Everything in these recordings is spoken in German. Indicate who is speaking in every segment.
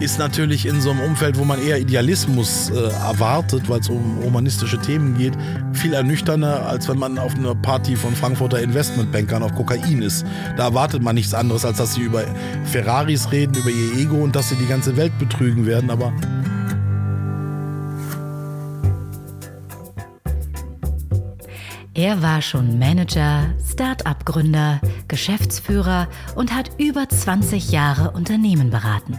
Speaker 1: ist natürlich in so einem Umfeld, wo man eher Idealismus äh, erwartet, weil es um humanistische Themen geht, viel ernüchternder, als wenn man auf einer Party von Frankfurter Investmentbankern auf Kokain ist. Da erwartet man nichts anderes, als dass sie über Ferraris reden, über ihr Ego und dass sie die ganze Welt betrügen werden, aber
Speaker 2: Er war schon Manager, Start-up-Gründer, Geschäftsführer und hat über 20 Jahre Unternehmen beraten.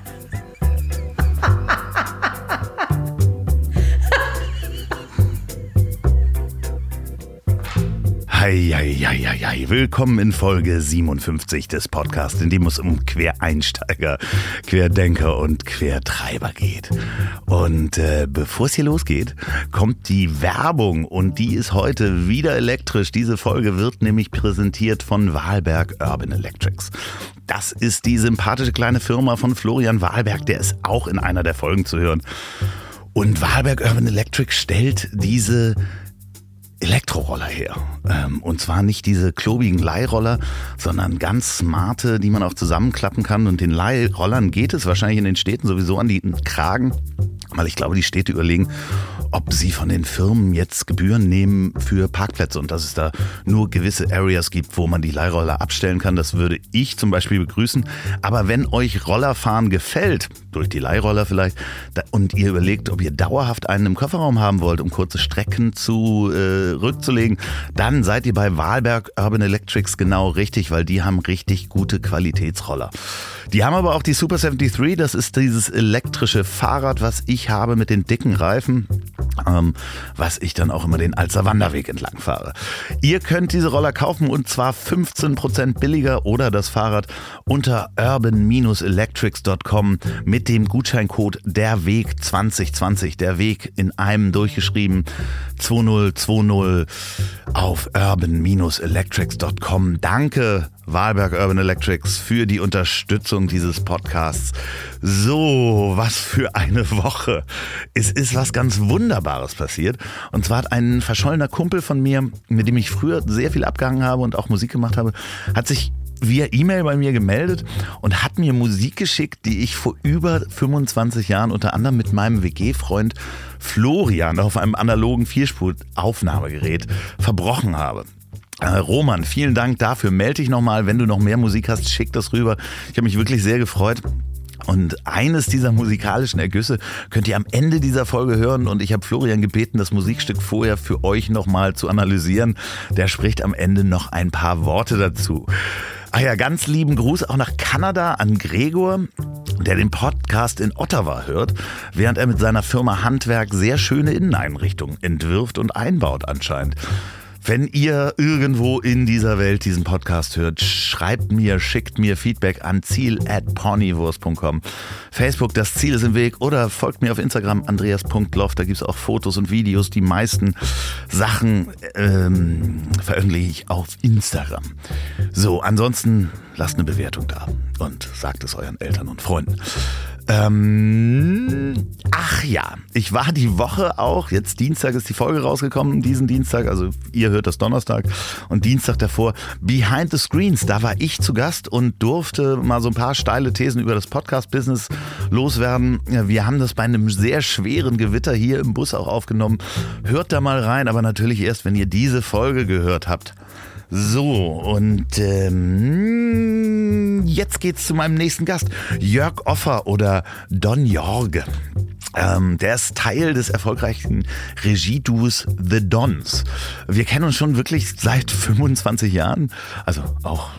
Speaker 3: Heieieiei. Willkommen in Folge 57 des Podcasts, in dem es um Quereinsteiger, Querdenker und Quertreiber geht. Und äh, bevor es hier losgeht, kommt die Werbung und die ist heute wieder elektrisch. Diese Folge wird nämlich präsentiert von Wahlberg Urban Electrics. Das ist die sympathische kleine Firma von Florian Wahlberg, der ist auch in einer der Folgen zu hören. Und Wahlberg Urban Electric stellt diese Elektroroller her. Ähm, und zwar nicht diese klobigen Leihroller, sondern ganz smarte, die man auch zusammenklappen kann. Und den Leihrollern geht es wahrscheinlich in den Städten sowieso an die Kragen, weil ich glaube, die Städte überlegen, ob sie von den Firmen jetzt Gebühren nehmen für Parkplätze und dass es da nur gewisse Areas gibt, wo man die Leihroller abstellen kann. Das würde ich zum Beispiel begrüßen. Aber wenn euch Rollerfahren gefällt, durch die Leihroller vielleicht, und ihr überlegt, ob ihr dauerhaft einen im Kofferraum haben wollt, um kurze Strecken zu äh, rückzulegen, dann seid ihr bei Wahlberg Urban Electrics genau richtig, weil die haben richtig gute Qualitätsroller. Die haben aber auch die Super 73, das ist dieses elektrische Fahrrad, was ich habe mit den dicken Reifen ähm, was ich dann auch immer den Alzer Wanderweg entlang fahre. Ihr könnt diese Roller kaufen und zwar 15% billiger oder das Fahrrad unter urban-electrics.com mit dem Gutscheincode der Weg 2020, der Weg in einem durchgeschrieben 2020 auf urban-electrics.com. Danke Wahlberg Urban Electrics für die Unterstützung dieses Podcasts. So, was für eine Woche. Es ist was ganz Wunderbares passiert. Und zwar hat ein verschollener Kumpel von mir, mit dem ich früher sehr viel abgehangen habe und auch Musik gemacht habe, hat sich via E-Mail bei mir gemeldet und hat mir Musik geschickt, die ich vor über 25 Jahren unter anderem mit meinem WG-Freund Florian auf einem analogen Vierspur-Aufnahmegerät verbrochen habe. Äh, Roman, vielen Dank dafür. Melde dich nochmal, wenn du noch mehr Musik hast, schick das rüber. Ich habe mich wirklich sehr gefreut. Und eines dieser musikalischen Ergüsse könnt ihr am Ende dieser Folge hören. Und ich habe Florian gebeten, das Musikstück vorher für euch nochmal zu analysieren. Der spricht am Ende noch ein paar Worte dazu. Ah ja, ganz lieben Gruß auch nach Kanada an Gregor, der den Podcast in Ottawa hört, während er mit seiner Firma Handwerk sehr schöne Inneneinrichtungen entwirft und einbaut anscheinend. Wenn ihr irgendwo in dieser Welt diesen Podcast hört, schreibt mir, schickt mir Feedback an ziel at ponywurst.com. Facebook, das Ziel ist im Weg oder folgt mir auf Instagram andreas.loft. Da gibt es auch Fotos und Videos. Die meisten Sachen ähm, veröffentliche ich auf Instagram. So, ansonsten lasst eine Bewertung da und sagt es euren Eltern und Freunden. Ähm, ach ja, ich war die Woche auch, jetzt Dienstag ist die Folge rausgekommen, diesen Dienstag, also ihr hört das Donnerstag und Dienstag davor, Behind the Screens, da war ich zu Gast und durfte mal so ein paar steile Thesen über das Podcast-Business loswerden. Wir haben das bei einem sehr schweren Gewitter hier im Bus auch aufgenommen. Hört da mal rein, aber natürlich erst, wenn ihr diese Folge gehört habt. So, und ähm, jetzt geht's zu meinem nächsten Gast. Jörg Offer oder Don Jorge. Ähm, der ist Teil des erfolgreichen Regieduos The Dons. Wir kennen uns schon wirklich seit 25 Jahren, also auch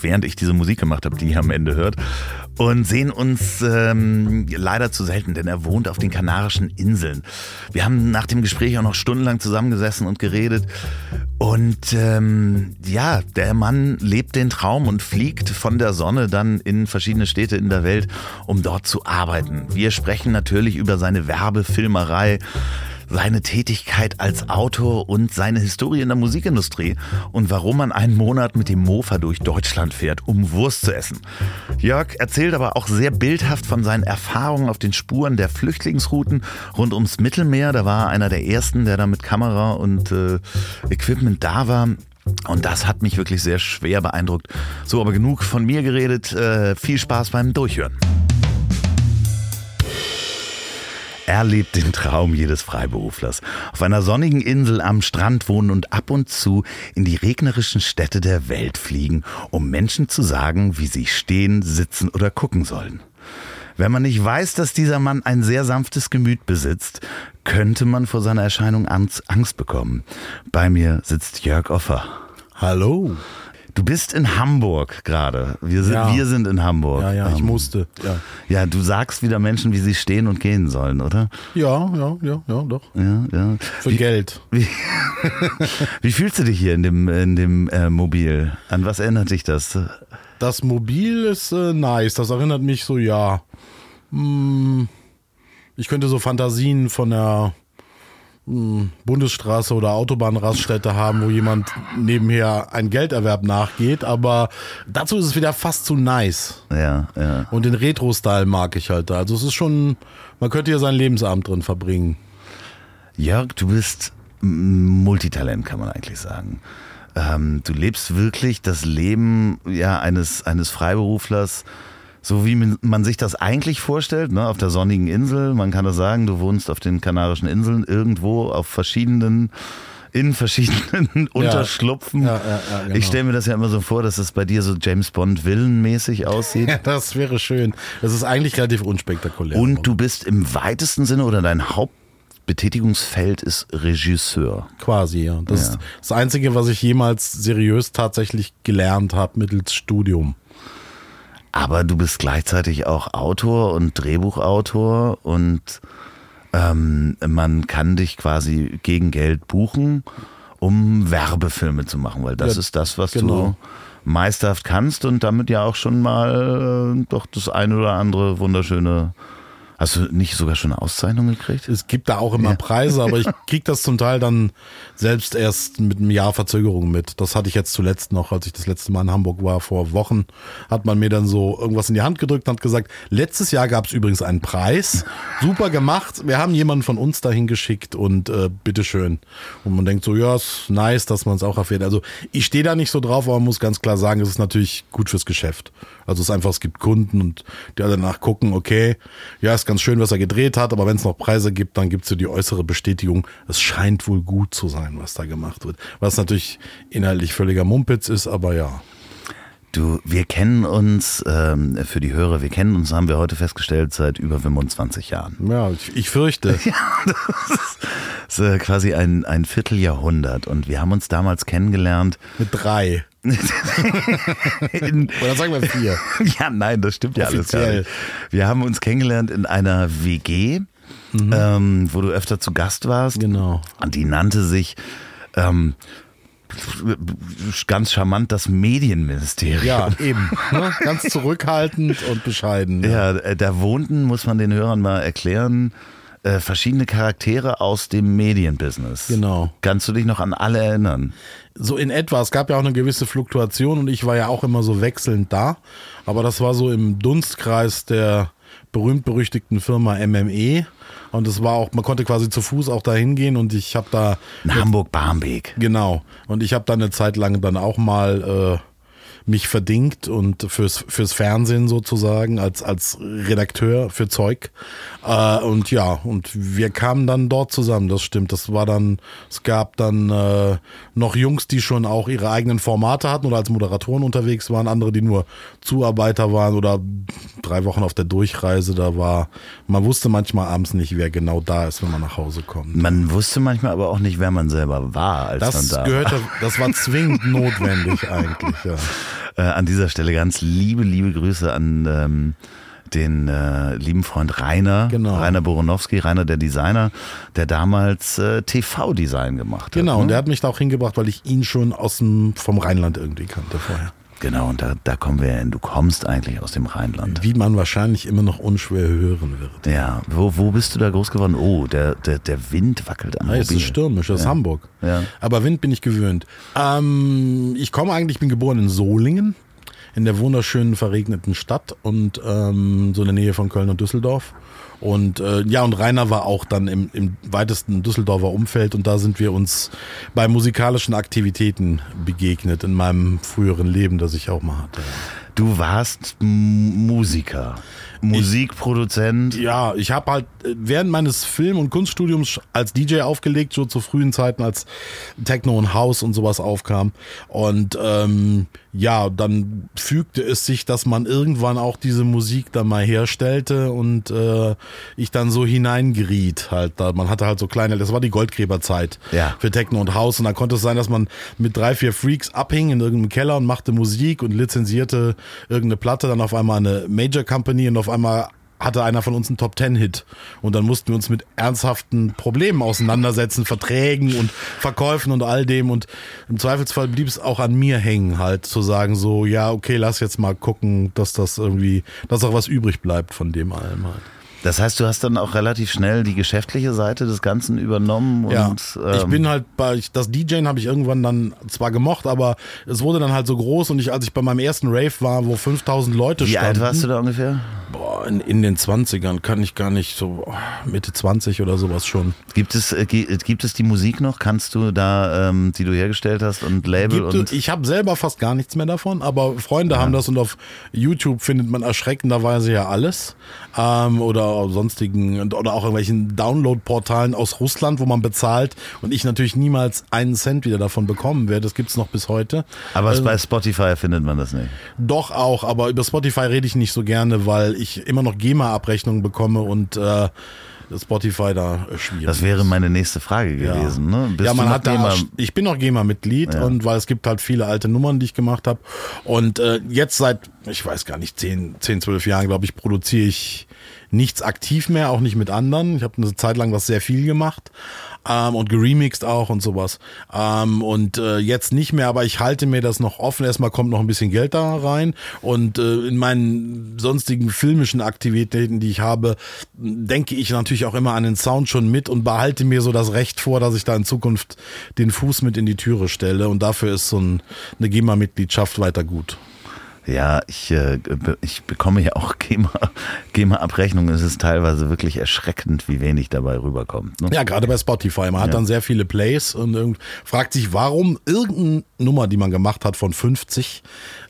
Speaker 3: während ich diese Musik gemacht habe, die ihr am Ende hört und sehen uns ähm, leider zu selten, denn er wohnt auf den Kanarischen Inseln. Wir haben nach dem Gespräch auch noch stundenlang zusammengesessen und geredet. Und ähm, ja, der Mann lebt den Traum und fliegt von der Sonne dann in verschiedene Städte in der Welt, um dort zu arbeiten. Wir sprechen natürlich über seine Werbefilmerei seine Tätigkeit als Autor und seine Historie in der Musikindustrie und warum man einen Monat mit dem Mofa durch Deutschland fährt, um Wurst zu essen. Jörg erzählt aber auch sehr bildhaft von seinen Erfahrungen auf den Spuren der Flüchtlingsrouten rund ums Mittelmeer. Da war er einer der ersten, der da mit Kamera und äh, Equipment da war. Und das hat mich wirklich sehr schwer beeindruckt. So, aber genug von mir geredet. Äh, viel Spaß beim Durchhören. Er lebt den Traum jedes Freiberuflers. Auf einer sonnigen Insel am Strand wohnen und ab und zu in die regnerischen Städte der Welt fliegen, um Menschen zu sagen, wie sie stehen, sitzen oder gucken sollen. Wenn man nicht weiß, dass dieser Mann ein sehr sanftes Gemüt besitzt, könnte man vor seiner Erscheinung Angst bekommen. Bei mir sitzt Jörg Offer.
Speaker 1: Hallo.
Speaker 3: Du bist in Hamburg gerade. Wir sind,
Speaker 1: Ja.
Speaker 3: wir sind in Hamburg.
Speaker 1: Ja, ja, ich
Speaker 3: Ähm,
Speaker 1: musste. Ja.
Speaker 3: Ja, du sagst wieder Menschen, wie sie stehen und gehen sollen, oder?
Speaker 1: ja, ja, ja, ja, doch.
Speaker 3: Ja, ja.
Speaker 1: Für Geld.
Speaker 3: Wie, wie fühlst du dich hier in dem, in dem äh, Mobil? An was erinnert dich das?
Speaker 1: Das Mobil ist äh, nice. Das erinnert mich so, ja. Hm, ich könnte so Fantasien von der Bundesstraße oder Autobahnraststätte haben, wo jemand nebenher ein Gelderwerb nachgeht, aber dazu ist es wieder fast zu nice.
Speaker 3: Ja, ja.
Speaker 1: Und den Retro-Style mag ich halt da. Also es ist schon, man könnte hier sein Lebensabend drin verbringen.
Speaker 3: Jörg, du bist Multitalent, kann man eigentlich sagen. Ähm, du lebst wirklich das Leben ja, eines, eines Freiberuflers, so wie man sich das eigentlich vorstellt, ne? auf der sonnigen Insel. Man kann das sagen, du wohnst auf den Kanarischen Inseln irgendwo auf verschiedenen, in verschiedenen Unterschlupfen.
Speaker 1: Ja, ja, ja, genau.
Speaker 3: Ich stelle mir das ja immer so vor, dass es bei dir so James Bond Villenmäßig aussieht.
Speaker 1: Ja, das wäre schön. Das ist eigentlich relativ unspektakulär.
Speaker 3: Und du bist im weitesten Sinne oder dein Hauptbetätigungsfeld ist Regisseur.
Speaker 1: Quasi, ja. Das ist das Einzige, was ich jemals seriös tatsächlich gelernt habe mittels Studium.
Speaker 3: Aber du bist gleichzeitig auch Autor und Drehbuchautor und ähm, man kann dich quasi gegen Geld buchen, um Werbefilme zu machen, weil das
Speaker 1: Ja,
Speaker 3: ist das, was
Speaker 1: genau.
Speaker 3: du meisterhaft kannst und damit ja auch schon mal äh, doch das eine oder andere wunderschöne. Hast du nicht sogar schon eine Auszeichnung gekriegt?
Speaker 1: Es gibt da auch immer Preise, aber ich krieg das zum Teil dann selbst erst mit einem Jahr Verzögerung mit. Das hatte ich jetzt zuletzt noch, als ich das letzte Mal in Hamburg war, vor Wochen, hat man mir dann so irgendwas in die Hand gedrückt und hat gesagt, letztes Jahr gab es übrigens einen Preis. Super gemacht. Wir haben jemanden von uns dahin geschickt und äh, bitteschön. Und man denkt so, ja, ist nice, dass man es auch erfährt. Also ich stehe da nicht so drauf, aber man muss ganz klar sagen, es ist natürlich gut fürs Geschäft. Also es ist einfach, es gibt Kunden und die danach gucken, okay, ja, ist ganz schön, was er gedreht hat, aber wenn es noch Preise gibt, dann gibt es die äußere Bestätigung, es scheint wohl gut zu sein, was da gemacht wird. Was natürlich inhaltlich völliger Mumpitz ist, aber ja.
Speaker 3: Du, wir kennen uns, ähm, für die Hörer, wir kennen uns, haben wir heute festgestellt, seit über 25 Jahren.
Speaker 1: Ja, ich, ich fürchte.
Speaker 3: Das ist äh, quasi ein, ein Vierteljahrhundert und wir haben uns damals kennengelernt.
Speaker 1: Mit drei.
Speaker 3: In,
Speaker 1: Oder sagen wir vier.
Speaker 3: ja, nein, das stimmt ja alles gar nicht. Wir haben uns kennengelernt in einer WG, ähm, wo du öfter zu Gast warst.
Speaker 1: Genau.
Speaker 3: Und die nannte sich ähm, ganz charmant das Medienministerium.
Speaker 1: Ja, eben. Ne? Ganz zurückhaltend und bescheiden.
Speaker 3: Ja, äh, da wohnten, muss man den Hörern mal erklären, äh, verschiedene Charaktere aus dem Medienbusiness.
Speaker 1: Genau.
Speaker 3: Kannst du dich noch an alle erinnern?
Speaker 1: So in etwa. Es gab ja auch eine gewisse Fluktuation und ich war ja auch immer so wechselnd da. Aber das war so im Dunstkreis der berühmt-berüchtigten Firma MME. Und es war auch, man konnte quasi zu Fuß auch da hingehen und ich habe da
Speaker 3: In Hamburg-Barmbek.
Speaker 1: Genau. Und ich habe dann eine Zeit lang dann auch mal äh, mich verdingt und fürs, fürs Fernsehen sozusagen als, als Redakteur für Zeug. Äh, und ja, und wir kamen dann dort zusammen, das stimmt. Das war dann, es gab dann äh, noch Jungs, die schon auch ihre eigenen Formate hatten oder als Moderatoren unterwegs waren, andere, die nur Zuarbeiter waren oder drei Wochen auf der Durchreise. Da war, man wusste manchmal abends nicht, wer genau da ist, wenn man nach Hause kommt.
Speaker 3: Man wusste manchmal aber auch nicht, wer man selber war, als
Speaker 1: Das
Speaker 3: man da
Speaker 1: gehörte, das war zwingend notwendig eigentlich, ja.
Speaker 3: war. Äh, an dieser Stelle ganz liebe, liebe Grüße an ähm, den äh, lieben Freund Rainer,
Speaker 1: Genau.
Speaker 3: Rainer Boronowski, Rainer der Designer, der damals äh, TV-Design gemacht hat.
Speaker 1: Genau,
Speaker 3: ne?
Speaker 1: und der hat mich da auch hingebracht, weil ich ihn schon aus dem, vom Rheinland irgendwie kannte vorher.
Speaker 3: Genau, und da, da kommen wir hin. Du kommst eigentlich aus dem Rheinland.
Speaker 1: Wie man wahrscheinlich immer noch unschwer hören wird.
Speaker 3: Ja, wo, wo bist du da groß geworden? Oh, der, der, der Wind wackelt am
Speaker 1: Ja, es ist stürmisch, das ist
Speaker 3: Ja.
Speaker 1: Hamburg.
Speaker 3: Ja.
Speaker 1: Aber Wind bin ich gewöhnt. Ähm, ich komme eigentlich, ich bin geboren in Solingen, in der wunderschönen verregneten Stadt und ähm, so in der Nähe von Köln und Düsseldorf. Und äh, ja, und Rainer war auch dann im, im weitesten Düsseldorfer Umfeld und da sind wir uns bei musikalischen Aktivitäten begegnet in meinem früheren Leben, das ich auch mal hatte.
Speaker 3: Du warst Musiker, Musikproduzent.
Speaker 1: Ja, ich habe halt äh, während meines Film- und Kunststudiums als DJ aufgelegt, so zu frühen Zeiten, als Techno und House und sowas aufkam. Und ähm, ja, dann fügte es sich, dass man irgendwann auch diese Musik dann mal herstellte und äh, ich dann so hineingeriet halt. Da. Man hatte halt so kleine, das war die Goldgräberzeit
Speaker 3: Ja.
Speaker 1: für Techno und House und dann konnte es sein, dass man mit drei, vier Freaks abhing in irgendeinem Keller und machte Musik und lizenzierte irgendeine Platte, dann auf einmal eine Major Company und auf einmal hatte einer von uns einen Top Ten Hit und dann mussten wir uns mit ernsthaften Problemen auseinandersetzen, Verträgen und Verkäufen und all dem und im Zweifelsfall blieb es auch an mir hängen halt zu sagen so, ja, okay, lass jetzt mal gucken, dass das irgendwie, dass auch was übrig bleibt von dem allem halt.
Speaker 3: Das heißt, du hast dann auch relativ schnell die geschäftliche Seite des Ganzen übernommen und
Speaker 1: Ja, ich
Speaker 3: ähm,
Speaker 1: bin halt bei, das DJing habe ich irgendwann dann zwar gemocht, aber es wurde dann halt so groß und ich, als ich bei meinem ersten Rave war, wo 5000 Leute
Speaker 3: wie alt
Speaker 1: standen,
Speaker 3: warst du da ungefähr?
Speaker 1: Boah, in, in den 20ern kann ich gar nicht so, Mitte 20 oder sowas schon.
Speaker 3: Gibt es, äh, gi- gibt es die Musik noch? Kannst du da, ähm, die du hergestellt hast und Label
Speaker 1: Gibt,
Speaker 3: und
Speaker 1: ich habe selber fast gar nichts mehr davon, aber Freunde haben das und auf YouTube findet man erschreckenderweise ja alles. Ähm, oder sonstigen oder auch irgendwelchen Download-Portalen aus Russland, wo man bezahlt und ich natürlich niemals einen Cent wieder davon bekommen werde. Das gibt's noch bis heute.
Speaker 3: aber
Speaker 1: Also-
Speaker 3: bei Spotify findet man das nicht.
Speaker 1: Doch auch, aber über Spotify rede ich nicht so gerne, weil ich immer noch GEMA-Abrechnungen bekomme und äh, Spotify da schwierig.
Speaker 3: Das wäre meine nächste Frage gewesen. Ne? Bist
Speaker 1: ja, man hat da,
Speaker 3: nachdem er-
Speaker 1: ich bin noch GEMA-Mitglied
Speaker 3: Ja.
Speaker 1: und weil es gibt halt viele alte Nummern, die ich gemacht habe. Und äh, jetzt seit, ich weiß gar nicht, 10, 10 12 Jahren, glaube ich, produziere ich nichts aktiv mehr, auch nicht mit anderen. Ich habe eine Zeit lang das sehr viel gemacht ähm, und geremixed auch und sowas. Ähm, und äh, jetzt nicht mehr, aber ich halte mir das noch offen. Erstmal kommt noch ein bisschen Geld da rein und äh, in meinen sonstigen filmischen Aktivitäten, die ich habe, denke ich natürlich auch immer an den Sound schon mit und behalte mir so das Recht vor, dass ich da in Zukunft den Fuß mit in die Türe stelle und dafür ist so ein, eine GEMA-Mitgliedschaft weiter gut.
Speaker 3: Ja, ich, äh, ich bekomme ja auch GEMA, GEMA-Abrechnungen. Es ist teilweise wirklich erschreckend, wie wenig dabei rüberkommt. Ne?
Speaker 1: Ja, gerade bei Spotify. Man hat
Speaker 3: Ja.
Speaker 1: dann sehr viele Plays und fragt sich, warum irgendeine Nummer, die man gemacht hat von 50,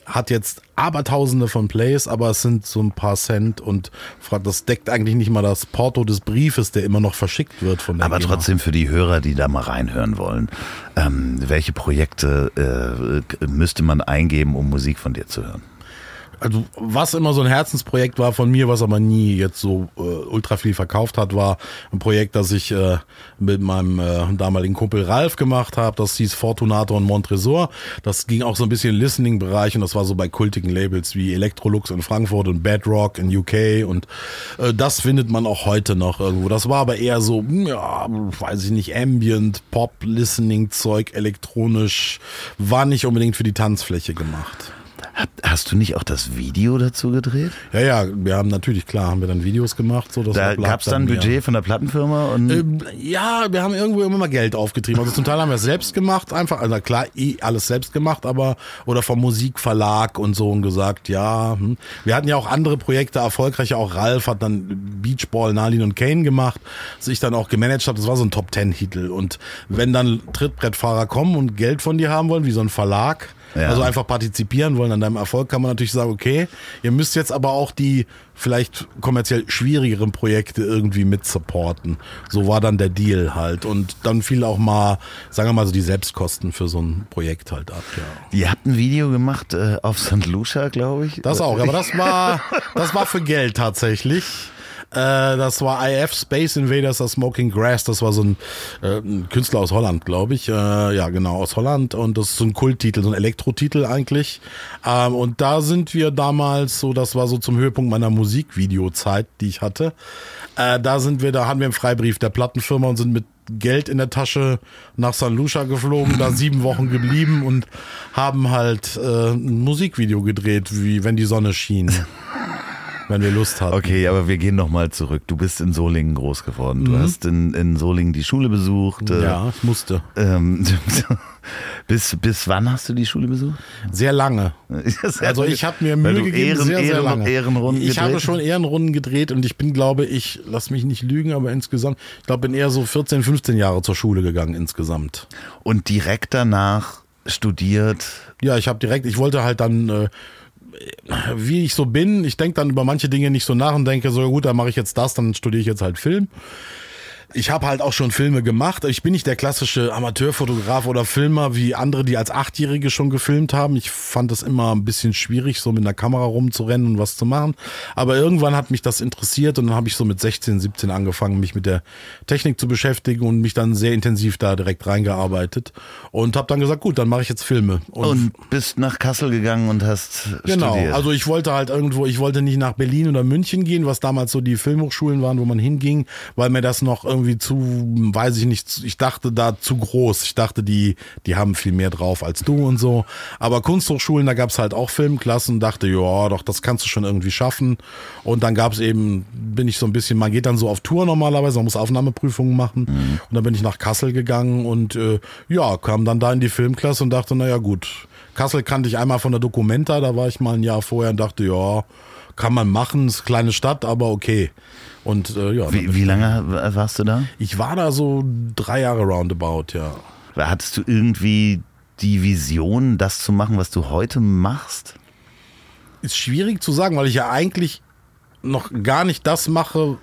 Speaker 1: hat jetzt abertausende von Plays, aber es sind so ein paar Cent und das deckt eigentlich nicht mal das Porto des Briefes, der immer noch verschickt wird von der
Speaker 3: Aber
Speaker 1: GEMA.
Speaker 3: trotzdem für die Hörer, die da mal reinhören wollen, ähm, welche Projekte äh, müsste man eingeben, um Musik von dir zu hören?
Speaker 1: Also was immer so ein Herzensprojekt war von mir, was aber nie jetzt so äh, ultra viel verkauft hat, war ein Projekt, das ich äh, mit meinem äh, damaligen Kumpel Ralf gemacht habe. Das hieß Fortunato und Montresor. Das ging auch so ein bisschen Listening-Bereich und das war so bei kultigen Labels wie Electrolux in Frankfurt und Bedrock in UK und äh, das findet man auch heute noch irgendwo. Das war aber eher so, hm, ja, weiß ich nicht, Ambient, Pop, Listening-Zeug, elektronisch, war nicht unbedingt für die Tanzfläche gemacht.
Speaker 3: Hast du nicht auch das Video dazu gedreht?
Speaker 1: Ja, ja, wir haben natürlich, klar, haben wir dann Videos gemacht. So,
Speaker 3: Da gab es dann ein. Budget von der Plattenfirma und
Speaker 1: Ähm, ja, wir haben irgendwo immer mal Geld aufgetrieben. Also zum Teil haben wir es selbst gemacht, einfach, also klar, eh alles selbst gemacht, aber oder vom Musikverlag und so und gesagt, ja, hm. wir hatten ja auch andere Projekte, erfolgreicher, auch Ralf hat dann Beachball, Nalin und Kane gemacht, das ich dann auch gemanagt habe, das war so ein Top Ten Titel und wenn dann Trittbrettfahrer kommen und Geld von dir haben wollen, wie so ein Verlag,
Speaker 3: Ja.
Speaker 1: also einfach partizipieren wollen an deinem Erfolg, kann man natürlich sagen, okay, ihr müsst jetzt aber auch die vielleicht kommerziell schwierigeren Projekte irgendwie mit supporten. So war dann der Deal halt. Und dann fiel auch mal, sagen wir mal so, die Selbstkosten für so ein Projekt halt ab, ja.
Speaker 3: ihr habt ein Video gemacht äh, auf St. Lucia, glaube ich.
Speaker 1: Das auch, aber das war, das war für Geld tatsächlich. Äh, das war IF Space Invaders, das Smoking Grass. Das war so ein, äh, ein Künstler aus Holland, glaube ich. Äh, ja, genau, aus Holland. Und das ist so ein Kulttitel, so ein Elektrotitel eigentlich. Ähm, und da sind wir damals so, das war so zum Höhepunkt meiner Musikvideozeit, die ich hatte. Äh, da sind wir, da haben wir einen Freibrief der Plattenfirma und sind mit Geld in der Tasche nach San Lucia geflogen, da sieben Wochen geblieben und haben halt äh, ein Musikvideo gedreht, wie wenn die Sonne schien. wenn wir Lust hatten.
Speaker 3: Okay, aber wir gehen nochmal zurück. Du bist in Solingen groß geworden. Du hast in, in Solingen die Schule besucht. äh,
Speaker 1: Ja, ich musste.
Speaker 3: Ähm, bis, bis wann hast du die Schule besucht?
Speaker 1: Sehr lange. Also ich habe mir Mühe gegeben,
Speaker 3: Ehren,
Speaker 1: sehr, sehr lange.
Speaker 3: Ehrenrunden
Speaker 1: ich habe
Speaker 3: gedreht?
Speaker 1: schon Ehrenrunden gedreht und ich bin, glaube ich, lass mich nicht lügen, aber insgesamt, ich glaube, bin eher so 14, 15 Jahre zur Schule gegangen insgesamt.
Speaker 3: Und direkt danach studiert.
Speaker 1: Ja, ich habe direkt, ich wollte halt dann, äh, wie ich so bin, ich denke dann über manche Dinge nicht so nach und denke so, ja gut, dann mache ich jetzt das, dann studiere ich jetzt halt Film. Ich habe halt auch schon Filme gemacht. Ich bin nicht der klassische Amateurfotograf oder Filmer wie andere, die als Achtjährige schon gefilmt haben. Ich fand es immer ein bisschen schwierig, so mit einer Kamera rumzurennen und was zu machen. Aber irgendwann hat mich das interessiert und dann habe ich so mit 16, 17 angefangen, mich mit der Technik zu beschäftigen und mich dann sehr intensiv da direkt reingearbeitet und habe dann gesagt, gut, dann mache ich jetzt Filme.
Speaker 3: Und bist nach Kassel gegangen und hast
Speaker 1: Genau,
Speaker 3: studiert.
Speaker 1: also ich wollte halt irgendwo, ich wollte nicht nach Berlin oder München gehen, was damals so die Filmhochschulen waren, wo man hinging, weil mir das noch irgendwie zu, weiß ich nicht, ich dachte da zu groß. Ich dachte, die, die haben viel mehr drauf als du und so. Aber Kunsthochschulen, da gab's halt auch Filmklassen, dachte, ja, doch, das kannst du schon irgendwie schaffen. Und dann gab's eben, bin ich so ein bisschen, man geht dann so auf Tour normalerweise, man muss Aufnahmeprüfungen machen. Und dann bin ich nach Kassel gegangen und äh, ja, kam dann da in die Filmklasse und dachte, naja gut, Kassel kannte ich einmal von der Documenta, da war ich mal ein Jahr vorher und dachte, ja, kann man machen, ist eine kleine Stadt, aber okay. Und äh, ja,
Speaker 3: wie, wie lange warst du da?
Speaker 1: ich war da so drei Jahre roundabout, ja.
Speaker 3: Hattest du irgendwie die Vision, das zu machen, was du heute machst?
Speaker 1: Ist schwierig zu sagen, weil ich ja eigentlich noch gar nicht das mache,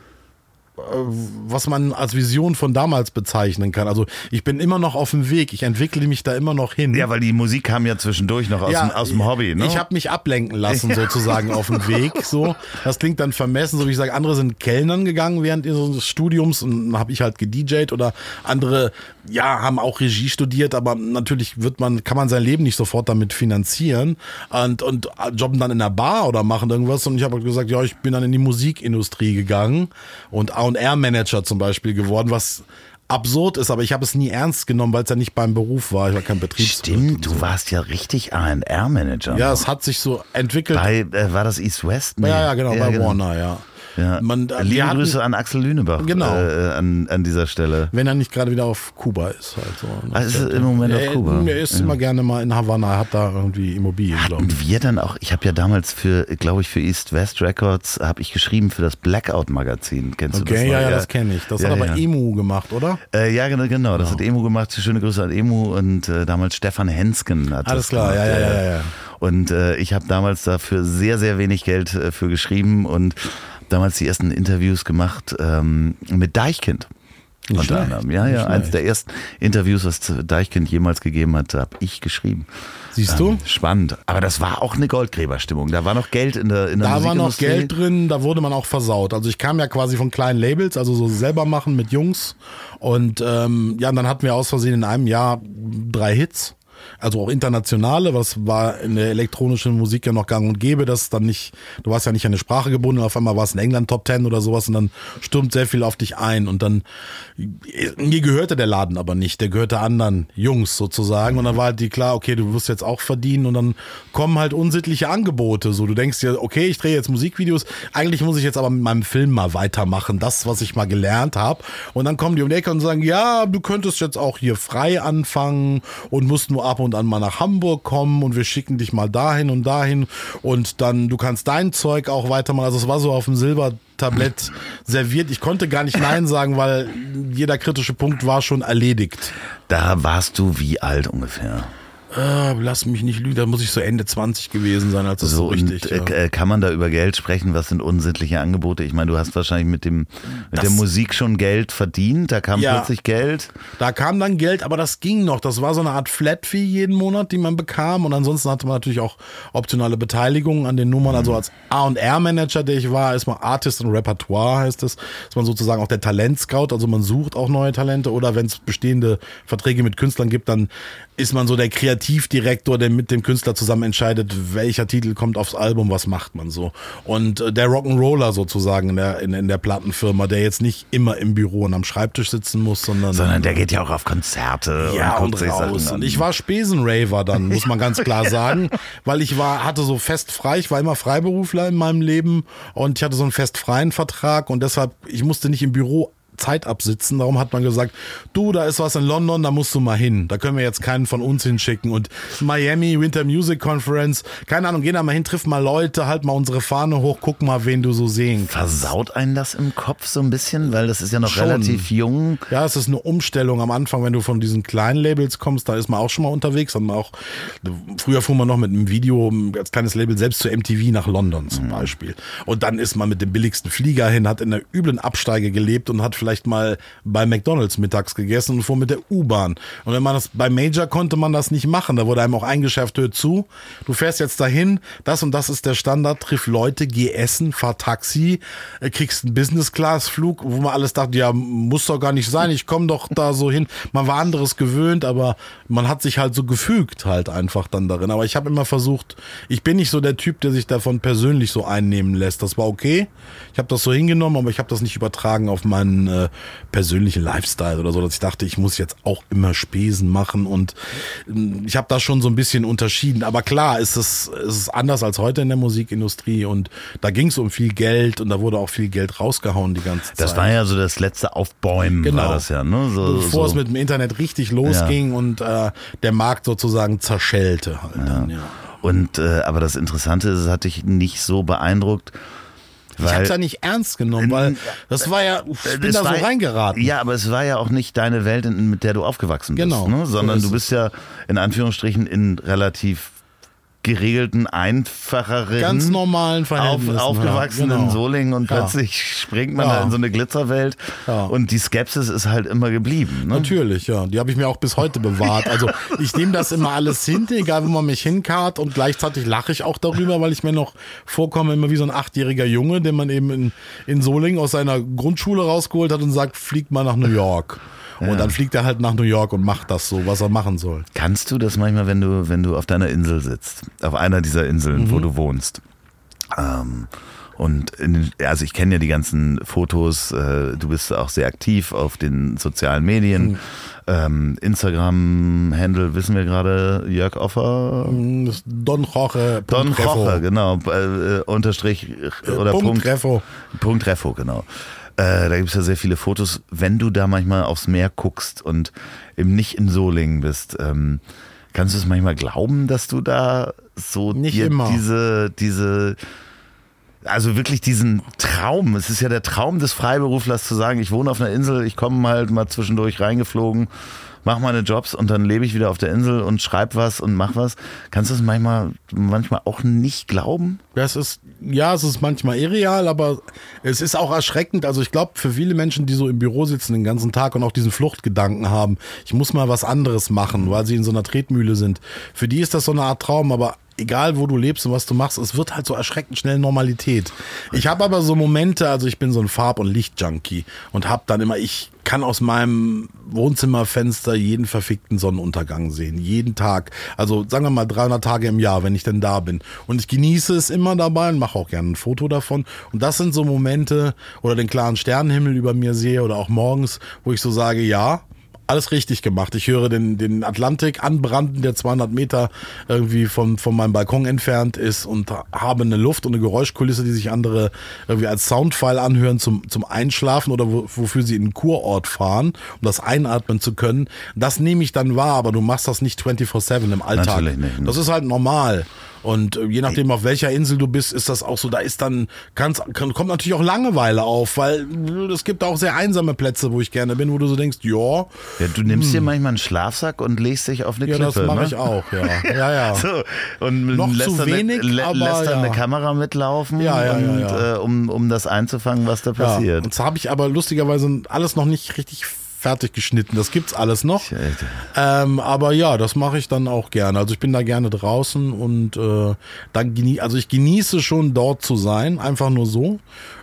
Speaker 1: was man als Vision von damals bezeichnen kann. Also ich bin immer noch auf dem Weg, ich entwickle mich da immer noch hin.
Speaker 3: Ja, weil die Musik kam ja zwischendurch noch aus, dem, aus dem Hobby, ne?
Speaker 1: Ich habe mich ablenken lassen sozusagen auf dem Weg. So, das klingt dann vermessen, so wie ich sage. Andere sind Kellnern gegangen während ihres Studiums und habe ich halt gedjed oder andere, ja, haben auch Regie studiert, aber natürlich wird man, kann man sein Leben nicht sofort damit finanzieren und und jobben dann in der Bar oder machen irgendwas. Und ich habe halt gesagt, ja, ich bin dann in die Musikindustrie gegangen und A&R-Manager zum Beispiel geworden, was absurd ist, aber ich habe es nie ernst genommen, weil es ja nicht beim Beruf war. Ich war kein Betriebswirt.
Speaker 3: Stimmt, du
Speaker 1: so.
Speaker 3: warst ja richtig A&R-Manager.
Speaker 1: Ja, es hat sich so entwickelt.
Speaker 3: Bei, äh, war das East West? Nee.
Speaker 1: Ja, ja, genau, bei Warner, ja.
Speaker 3: Ja.
Speaker 1: Man, äh,
Speaker 3: Liebe
Speaker 1: hatten-
Speaker 3: Grüße an Axel Lünebach
Speaker 1: Genau.
Speaker 3: äh, an, an dieser Stelle.
Speaker 1: Wenn er nicht gerade wieder auf Kuba ist. Halt so.
Speaker 3: Ah, ist im Moment auf
Speaker 1: er,
Speaker 3: Kuba?
Speaker 1: Er ist immer gerne mal in Havanna, hat da irgendwie Immobilien, glaube ich.
Speaker 3: Und wir dann auch, ich habe ja damals für, glaube ich, für East West Records, habe ich geschrieben für das Blackout-Magazin. Kennst du das?
Speaker 1: Okay, ja, ja, das kenne ich. Das
Speaker 3: Ja,
Speaker 1: hat aber
Speaker 3: ja.
Speaker 1: Emu gemacht, oder?
Speaker 3: Äh, ja, genau, genau. Das hat Emu gemacht. Schöne Grüße an Emu und äh, damals Stefan Hensken hat
Speaker 1: Alles
Speaker 3: das
Speaker 1: klar,
Speaker 3: gemacht.
Speaker 1: ja, ja, ja, ja.
Speaker 3: Und äh, ich habe damals dafür sehr, sehr wenig Geld äh, für geschrieben und damals die ersten Interviews gemacht ähm, mit Deichkind.
Speaker 1: Nicht
Speaker 3: Unter anderem. Ja, ja. Eines der ersten Interviews, was Deichkind jemals gegeben hat, habe ich geschrieben.
Speaker 1: Siehst du?
Speaker 3: Ähm, spannend. Aber das war auch eine Goldgräberstimmung. Da war noch Geld in der, in der
Speaker 1: Da war noch. Geld drin, da wurde man auch versaut. Also ich kam ja quasi von kleinen Labels, also so selber machen mit Jungs. Und ähm, ja, und dann hatten wir aus Versehen in einem Jahr drei Hits. Also auch internationale, was war in der elektronischen Musik ja noch gang und gäbe, dass dann nicht, du warst ja nicht an eine Sprache gebunden, auf einmal war es in England Top Ten oder sowas und dann stürmt sehr viel auf dich ein und dann, mir gehörte der Laden aber nicht, der gehörte anderen Jungs sozusagen und dann war halt die klar, okay, du wirst jetzt auch verdienen und dann kommen halt unsittliche Angebote, so du denkst dir, okay, ich drehe jetzt Musikvideos, eigentlich muss ich jetzt aber mit meinem Film mal weitermachen, das, was ich mal gelernt habe und dann kommen die um die Ecke und sagen, ja, du könntest jetzt auch hier frei anfangen und musst nur ab und an mal nach Hamburg kommen und wir schicken dich mal dahin und dahin und dann, du kannst dein Zeug auch weitermachen, also es war so auf dem Silbertablett serviert, ich konnte gar nicht Nein sagen, weil jeder kritische Punkt war schon erledigt.
Speaker 3: Da warst du wie alt ungefähr?
Speaker 1: Äh, lass mich nicht lügen, da muss ich so Ende 20 gewesen sein, als das so,
Speaker 3: So,
Speaker 1: richtig.
Speaker 3: und,
Speaker 1: ja.
Speaker 3: äh, kann man da über Geld sprechen? Was sind unsittliche Angebote? Ich meine, du hast wahrscheinlich mit dem mit
Speaker 1: Das-
Speaker 3: der Musik schon Geld verdient. Da kam
Speaker 1: Ja.
Speaker 3: plötzlich Geld.
Speaker 1: Da kam dann Geld, aber das ging noch. Das war so eine Art Flat-Fee jeden Monat, die man bekam. Und ansonsten hatte man natürlich auch optionale Beteiligungen an den Nummern. Also als A&R-Manager, der ich war, ist man Artist und Repertoire, heißt es. Ist man sozusagen auch der Talentscout. Also man sucht auch neue Talente. Oder wenn es bestehende Verträge mit Künstlern gibt, dann ist man so der Kreativdirektor, der mit dem Künstler zusammen entscheidet, welcher Titel kommt aufs Album, was macht man so. Und äh, der Rock'n'Roller sozusagen in der, in, in der Plattenfirma, der jetzt nicht immer im Büro und am Schreibtisch sitzen muss, sondern.
Speaker 3: Sondern der geht ja auch auf Konzerte
Speaker 1: ja,
Speaker 3: und,
Speaker 1: und raus. Und ich war Spesenraver dann, muss man ganz klar sagen, weil ich war, hatte so fest frei, ich war immer Freiberufler in meinem Leben und ich hatte so einen fest freien Vertrag und deshalb, ich musste nicht im Büro Zeit absitzen. Darum hat man gesagt, du, da ist was in London, da musst du mal hin. Da können wir jetzt keinen von uns hinschicken. Und Miami Winter Music Conference, keine Ahnung, geh da mal hin, triff mal Leute, halt mal unsere Fahne hoch, guck mal, wen du so sehen
Speaker 3: kannst. Versaut einen das im Kopf so ein bisschen, weil das ist ja noch schon. relativ jung.
Speaker 1: Ja, es ist eine Umstellung am Anfang, wenn du von diesen kleinen Labels kommst, da ist man auch schon mal unterwegs. Und auch, früher fuhr man noch mit einem Video als kleines Label selbst zu MTV nach London zum mhm. Beispiel. Und dann ist man mit dem billigsten Flieger hin, hat in einer üblen Absteige gelebt und hat vielleicht vielleicht mal bei McDonalds mittags gegessen und fuhr mit der U-Bahn. Und wenn man das bei Major konnte man das nicht machen. Da wurde einem auch eingeschärft, hör zu, du fährst jetzt dahin, das und das ist der Standard, triff Leute, geh essen, fahr Taxi, äh, kriegst einen Business-Class-Flug, wo man alles dachte, ja, muss doch gar nicht sein, ich komme doch da so hin. Man war anderes gewöhnt, aber man hat sich halt so gefügt halt einfach dann darin. Aber ich habe immer versucht, ich bin nicht so der Typ, der sich davon persönlich so einnehmen lässt. Das war okay. Ich habe das so hingenommen, aber ich habe das nicht übertragen auf meinen äh, persönlichen Lifestyle oder so, dass ich dachte, ich muss jetzt auch immer Spesen machen und äh, ich habe da schon so ein bisschen unterschieden. Aber klar, ist es, ist es anders als heute in der Musikindustrie und da ging es um viel Geld und da wurde auch viel Geld rausgehauen die ganze Zeit.
Speaker 3: Das war ja so das letzte Aufbäumen, genau. war das ja, ne?
Speaker 1: So, Bevor so. es mit dem Internet richtig losging ja. und äh, der Markt sozusagen zerschellte halt ja. dann, ja.
Speaker 3: Und äh, aber das Interessante ist, es hat dich nicht so beeindruckt,
Speaker 1: ich habe es ja nicht ernst genommen, weil das war ja, ich bin da so reingeraten.
Speaker 3: Ja, aber es war ja auch nicht deine Welt, mit der du aufgewachsen bist, genau. ne? sondern du bist ja in Anführungsstrichen in relativ geregelten, einfacheren,
Speaker 1: ganz normalen
Speaker 3: auf, aufgewachsen ja, genau. in Solingen und ja. plötzlich springt man ja. da in so eine Glitzerwelt und die Skepsis ist halt immer geblieben. Ne?
Speaker 1: Natürlich, ja. Die habe ich mir auch bis heute bewahrt. Also ich nehme das immer alles hin, egal wo man mich hinkarrt und gleichzeitig lache ich auch darüber, weil ich mir noch vorkomme immer wie so ein achtjähriger Junge, den man eben in, in Solingen aus seiner Grundschule rausgeholt hat und sagt, fliegt mal nach New York. Und ja. dann fliegt er halt nach New York und macht das so, was er machen soll.
Speaker 3: Kannst du das manchmal, wenn du, wenn du auf deiner Insel sitzt, auf einer dieser Inseln, mhm. wo du wohnst? Ähm, und in, also ich kenne ja die ganzen Fotos, äh, du bist auch sehr aktiv auf den sozialen Medien. Mhm. Ähm, Instagram-Handle wissen wir gerade, Jörg Offer.
Speaker 1: Mhm, Don Roche.
Speaker 3: Don Roche, genau. Äh, unterstrich oder Punkt, Punkt
Speaker 1: Refo.
Speaker 3: Punkt Refo, genau. Äh, da gibt es ja sehr viele Fotos. Wenn du da manchmal aufs Meer guckst und eben nicht in Solingen bist, ähm, kannst du es manchmal glauben, dass du da so
Speaker 1: nicht dir immer.
Speaker 3: diese, diese, also wirklich diesen Traum, es ist ja der Traum des Freiberuflers zu sagen, ich wohne auf einer Insel, ich komme halt mal zwischendurch reingeflogen mache meine Jobs und dann lebe ich wieder auf der Insel und schreibe was und mach was. Kannst du es manchmal, manchmal auch nicht glauben?
Speaker 1: Das ist, ja, es ist manchmal irreal, aber es ist auch erschreckend. Also ich glaube, für viele Menschen, die so im Büro sitzen den ganzen Tag und auch diesen Fluchtgedanken haben, ich muss mal was anderes machen, weil sie in so einer Tretmühle sind. Für die ist das so eine Art Traum, aber egal wo du lebst und was du machst, es wird halt so erschreckend schnell Normalität. Ich habe aber so Momente, also ich bin so ein Farb- und Lichtjunkie und habe dann immer, ich kann aus meinem Wohnzimmerfenster jeden verfickten Sonnenuntergang sehen, jeden Tag. Also sagen wir mal 300 Tage im Jahr, wenn ich denn da bin. Und ich genieße es immer dabei und mache auch gerne ein Foto davon. Und das sind so Momente, oder den klaren Sternenhimmel über mir sehe oder auch morgens, wo ich so sage, ja, alles richtig gemacht. Ich höre den, den Atlantik anbranden, der 200 Meter irgendwie von, von meinem Balkon entfernt ist und habe eine Luft und eine Geräuschkulisse, die sich andere irgendwie als Soundfile anhören zum, zum Einschlafen oder wo, wofür sie in einen Kurort fahren, um das einatmen zu können. Das nehme ich dann wahr, aber du machst das nicht 24-7 im Alltag. Natürlich nicht. Ne? Das ist halt normal. Und äh, je nachdem, auf welcher Insel du bist, ist das auch so, da ist dann, kann's, kann, kommt natürlich auch Langeweile auf, weil äh, es gibt auch sehr einsame Plätze, wo ich gerne bin, wo du so denkst, ja.
Speaker 3: ja du nimmst hm. dir manchmal einen Schlafsack und legst dich auf eine
Speaker 1: ja,
Speaker 3: Klippe.
Speaker 1: Ja, das mache ne? ich auch, ja. ja, ja.
Speaker 3: so, und Noch lässt zu wenig, eine, aber, lässt dann ja. eine Kamera mitlaufen,
Speaker 1: ja, ja,
Speaker 3: und,
Speaker 1: ja,
Speaker 3: äh, um, um das einzufangen, was da passiert.
Speaker 1: Und zwar habe ich aber lustigerweise alles noch nicht richtig fertig geschnitten. Das gibt's alles noch. Ähm, aber ja, das mache ich dann auch gerne. Also ich bin da gerne draußen und äh, dann genie also ich genieße schon dort zu sein, einfach nur so.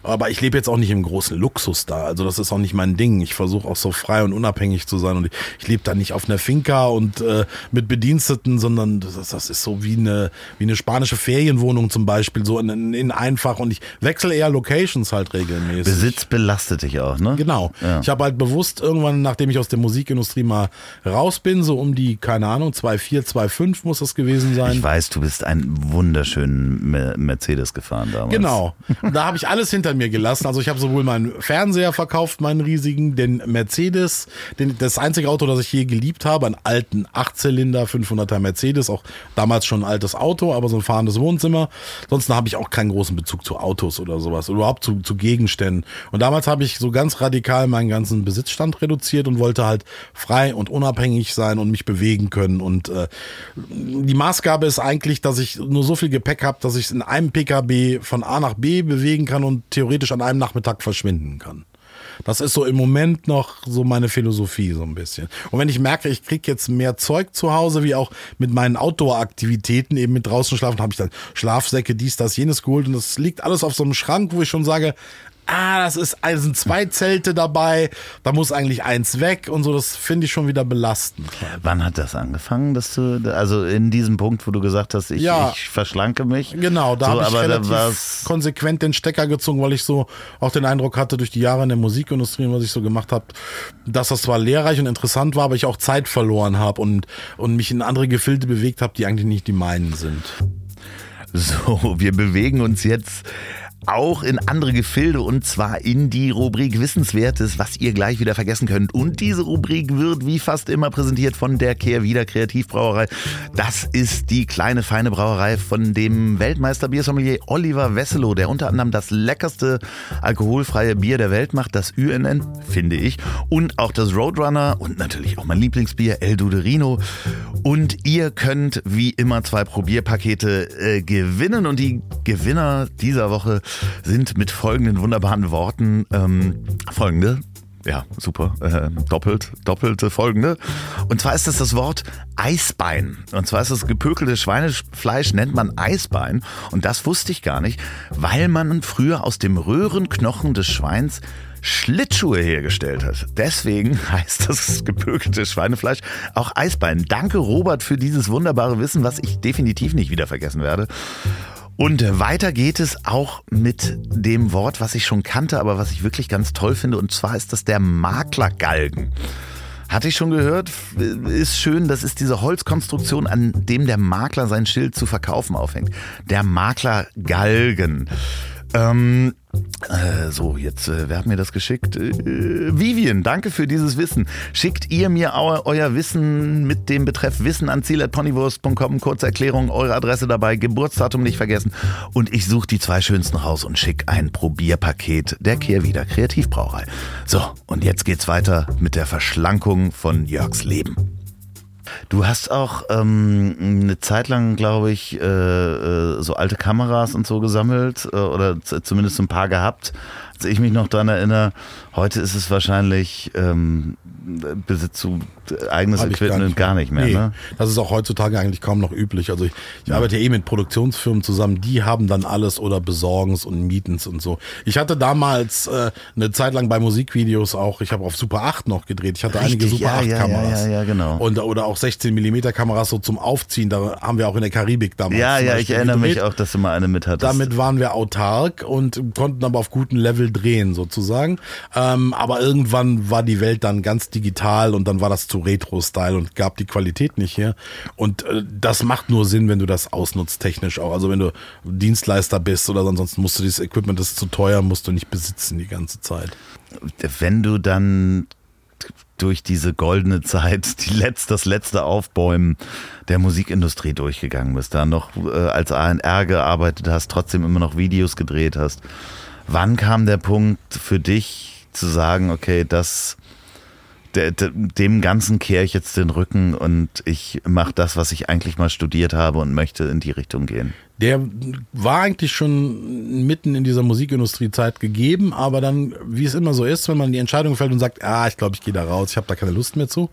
Speaker 1: Aber ich lebe jetzt auch nicht im großen Luxus da. Also das ist auch nicht mein Ding. Ich versuche auch so frei und unabhängig zu sein. Und ich, ich lebe da nicht auf einer Finca und äh, mit Bediensteten, sondern das, das ist so wie eine, wie eine spanische Ferienwohnung zum Beispiel, so in, in einfach. Und ich wechsle eher Locations halt regelmäßig.
Speaker 3: Besitz belastet dich auch, ne?
Speaker 1: Genau.
Speaker 3: Ja.
Speaker 1: Ich habe halt bewusst irgendwann, nachdem ich aus der Musikindustrie mal raus bin, so um die, keine Ahnung, 2,4, 2,5 muss das gewesen sein.
Speaker 3: Ich weiß, du bist einen wunderschönen Me- Mercedes gefahren damals.
Speaker 1: Genau. Da habe ich alles hinter mir gelassen. Also ich habe sowohl meinen Fernseher verkauft, meinen riesigen, den Mercedes, den, das einzige Auto, das ich je geliebt habe, einen alten Achtzylinder 500er Mercedes, auch damals schon ein altes Auto, aber so ein fahrendes Wohnzimmer. Sonst habe ich auch keinen großen Bezug zu Autos oder sowas, überhaupt zu, zu Gegenständen. Und damals habe ich so ganz radikal meinen ganzen Besitzstand reduziert und wollte halt frei und unabhängig sein und mich bewegen können. Und äh, die Maßgabe ist eigentlich, dass ich nur so viel Gepäck habe, dass ich es in einem PKW von A nach B bewegen kann und theoretisch an einem Nachmittag verschwinden kann. Das ist so im Moment noch so meine Philosophie so ein bisschen. Und wenn ich merke, ich krieg jetzt mehr Zeug zu Hause, wie auch mit meinen Outdoor-Aktivitäten, eben mit draußen schlafen, habe ich dann Schlafsäcke, dies, das, jenes geholt und das liegt alles auf so einem Schrank, wo ich schon sage, ah, das ist, also sind zwei Zelte dabei, da muss eigentlich eins weg und so, das finde ich schon wieder belastend.
Speaker 3: Wann hat das angefangen, dass du, also in diesem Punkt, wo du gesagt hast, ich,
Speaker 1: Ja.
Speaker 3: ich verschlanke mich?
Speaker 1: Genau, da
Speaker 3: so,
Speaker 1: habe ich relativ konsequent den Stecker gezogen, weil ich so auch den Eindruck hatte durch die Jahre in der Musikindustrie, was ich so gemacht habe, dass das zwar lehrreich und interessant war, aber ich auch Zeit verloren habe und, und mich in andere Gefilde bewegt habe, die eigentlich nicht die meinen sind.
Speaker 3: So, wir bewegen uns jetzt auch in andere Gefilde und zwar in die Rubrik Wissenswertes, was ihr gleich wieder vergessen könnt. Und diese Rubrik wird wie fast immer präsentiert von der Kehrwieder Kreativbrauerei. Das ist die kleine feine Brauerei von dem Weltmeister Biersommelier Oliver Wesselow, der unter anderem das leckerste alkoholfreie Bier der Welt macht, das UNN, finde ich. Und auch das Roadrunner und natürlich auch mein Lieblingsbier El Duderino. Und ihr könnt wie immer zwei Probierpakete äh, gewinnen. Und die Gewinner dieser Woche sind mit folgenden wunderbaren Worten ähm, folgende. Ja, super. Äh, doppelt, doppelte folgende. Und zwar ist das das Wort Eisbein. Und zwar ist das gepökelte Schweinefleisch, nennt man Eisbein. Und das wusste ich gar nicht, weil man früher aus dem Röhrenknochen des Schweins Schlittschuhe hergestellt hat. Deswegen heißt das gepökelte Schweinefleisch auch Eisbein. Danke, Robert, für dieses wunderbare Wissen, was ich definitiv nicht wieder vergessen werde. Und weiter geht es auch mit dem Wort, was ich schon kannte, aber was ich wirklich ganz toll finde. Und zwar ist das der Maklergalgen. Hatte ich schon gehört, ist schön, das ist diese Holzkonstruktion, an dem der Makler sein Schild zu verkaufen aufhängt. Der Maklergalgen. Ähm, äh, so, jetzt, äh, wer hat mir das geschickt? Äh, Vivian, danke für dieses Wissen. Schickt ihr mir eu euer Wissen mit dem Betreff Wissen an ziel.ponywurst.com. Kurze Erklärung, eure Adresse dabei, Geburtsdatum nicht vergessen. Und ich suche die zwei schönsten raus und schicke ein Probierpaket der Kehrwieder Kreativbrauerei. So, und jetzt geht's weiter mit der Verschlankung von Jörgs Leben. Du hast auch ähm, eine Zeit lang, glaube ich, äh, äh, so alte Kameras und so gesammelt äh, oder zumindest ein paar gehabt. Als ich mich noch daran erinnere, heute ist es wahrscheinlich, ähm, besitzt du eigenes
Speaker 1: Hab
Speaker 3: Equipment gar nicht mehr.
Speaker 1: nee,
Speaker 3: ne?
Speaker 1: Das ist auch heutzutage eigentlich kaum noch üblich. Also ich, ich arbeite ja eh mit Produktionsfirmen zusammen, die haben dann alles oder besorgens und mietens und so. Ich hatte damals äh, eine Zeit lang bei Musikvideos auch, ich habe auf Super 8 noch gedreht. Ich hatte einige
Speaker 3: Richtig,
Speaker 1: Super
Speaker 3: ja,
Speaker 1: 8
Speaker 3: ja,
Speaker 1: Kameras.
Speaker 3: ja, ja, genau.
Speaker 1: Und, oder auch 16 mm Kameras so zum Aufziehen. Da haben wir auch in der Karibik damals.
Speaker 3: Ja, ja, ich erinnere mich
Speaker 1: gedreht.
Speaker 3: auch, dass du mal eine mit hattest.
Speaker 1: Damit waren wir autark und konnten aber auf gutem Level drehen sozusagen. Ähm, aber irgendwann war die Welt dann ganz digital und dann war das zu Retro-Style und gab die Qualität nicht her. Und äh, das macht nur Sinn, wenn du das ausnutzt technisch auch. Also wenn du Dienstleister bist oder ansonsten musst du dieses Equipment, das ist zu teuer, musst du nicht besitzen die ganze Zeit.
Speaker 3: wenn du dann durch diese goldene Zeit, die letzt, das letzte Aufbäumen der Musikindustrie durchgegangen bist, da noch äh, als ANR gearbeitet hast, trotzdem immer noch Videos gedreht hast. Wann kam der Punkt für dich zu sagen, okay, das dem Ganzen kehre ich jetzt den Rücken und ich mache das, was ich eigentlich mal studiert habe und möchte in die Richtung gehen?
Speaker 1: Der war eigentlich schon mitten in dieser Musikindustriezeit gegeben, aber dann, wie es immer so ist, wenn man die Entscheidung fällt und sagt, ah, ich glaube, ich gehe da raus, ich habe da keine Lust mehr zu,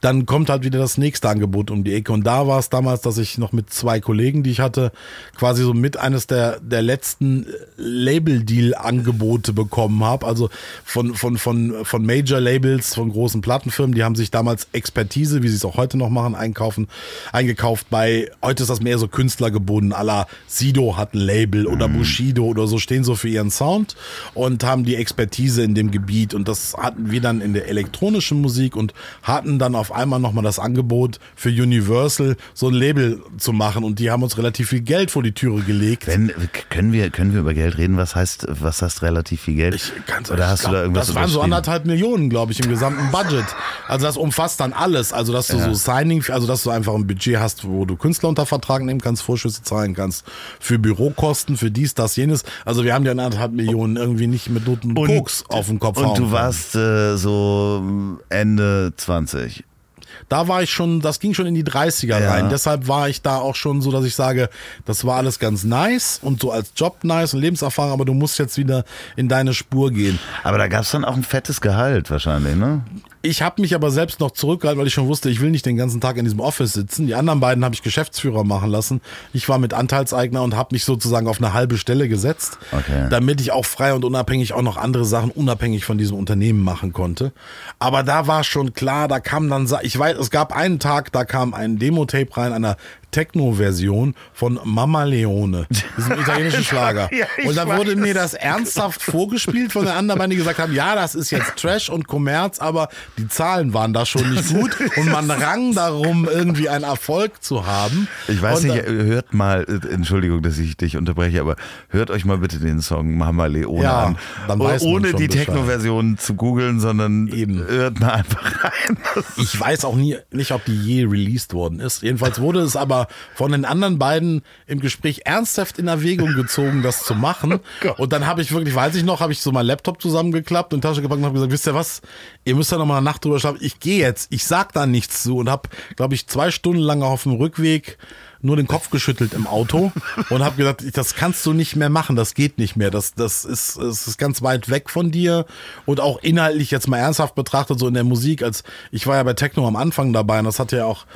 Speaker 1: dann kommt halt wieder das nächste Angebot um die Ecke. Und da war es damals, dass ich noch mit zwei Kollegen, die ich hatte, quasi so mit eines der, der letzten Label-Deal-Angebote bekommen habe. Also von, von, von, von Major-Labels, von großen Plattenfirmen, die haben sich damals Expertise, wie sie es auch heute noch machen, einkaufen, eingekauft bei, heute ist das mehr so Künstler gebunden, Sido hat ein Label oder mhm. Bushido oder so, stehen so für ihren Sound und haben die Expertise in dem Gebiet. Und das hatten wir dann in der elektronischen Musik und hatten dann auf einmal nochmal das Angebot für Universal so ein Label zu machen und die haben uns relativ viel Geld vor die Türe gelegt.
Speaker 3: Wenn, können wir, können wir über Geld reden? Was heißt, was heißt relativ viel Geld? Ich,
Speaker 1: ganz Oder hast glaub, du da irgendwas Das waren so anderthalb Millionen, glaube ich, im gesamten Budget. Also das umfasst dann alles. Also dass du ja. so Signing, also dass du einfach ein Budget hast, wo du Künstler unter Vertrag nehmen kannst, Vorschüsse zahlen kannst, für Bürokosten, für dies, das, jenes. Also wir haben ja anderthalb Millionen irgendwie nicht mit Noten und Koks auf dem Kopf.
Speaker 3: Und du warst äh, so Ende 20
Speaker 1: da war ich schon, das ging schon in die 30er ja. rein. Deshalb war ich da auch schon so, dass ich sage, das war alles ganz nice und so als Job nice und Lebenserfahrung, aber du musst jetzt wieder in deine Spur gehen.
Speaker 3: Aber da gab es dann auch ein fettes Gehalt wahrscheinlich, ne?
Speaker 1: Ich habe mich aber selbst noch zurückgehalten, weil ich schon wusste, ich will nicht den ganzen Tag in diesem Office sitzen. Die anderen beiden habe ich Geschäftsführer machen lassen. Ich war mit Anteilseigner und habe mich sozusagen auf eine halbe Stelle gesetzt, okay. damit ich auch frei und unabhängig auch noch andere Sachen unabhängig von diesem Unternehmen machen konnte. Aber da war schon klar, da kam dann, ich weiß, es gab einen Tag, da kam ein Demo-Tape rein einer Techno-Version von Mama Leone, diesem italienischen Schlager. ja, und da wurde mir das ernsthaft vorgespielt von den anderen, weil die gesagt haben, ja, das ist jetzt Trash und Kommerz, aber die Zahlen waren da schon nicht gut und man rang darum, irgendwie einen Erfolg zu haben.
Speaker 3: Ich weiß und nicht, hört mal, Entschuldigung, dass ich dich unterbreche, aber hört euch mal bitte den Song Mama Leone ja, an. Dann weiß Ohne die Techno-Version zu googeln, sondern Eben. hört mal einfach rein.
Speaker 1: Ich weiß auch nie, nicht, ob die je released worden ist. Jedenfalls wurde es aber von den anderen beiden im Gespräch ernsthaft in Erwägung gezogen, das zu machen. Oh und dann habe ich wirklich, weiß ich noch, habe ich so mein Laptop zusammengeklappt und Tasche gepackt und habe gesagt, wisst ihr was, ihr müsst ja noch mal eine Nacht drüber schlafen. Ich gehe jetzt, ich sag da nichts zu und habe, glaube ich, zwei Stunden lang auf dem Rückweg nur den Kopf geschüttelt im Auto und habe gesagt, das kannst du nicht mehr machen, das geht nicht mehr, das, das, ist, das ist ganz weit weg von dir. Und auch inhaltlich jetzt mal ernsthaft betrachtet, so in der Musik, als ich war ja bei Techno am Anfang dabei und das hat ja auch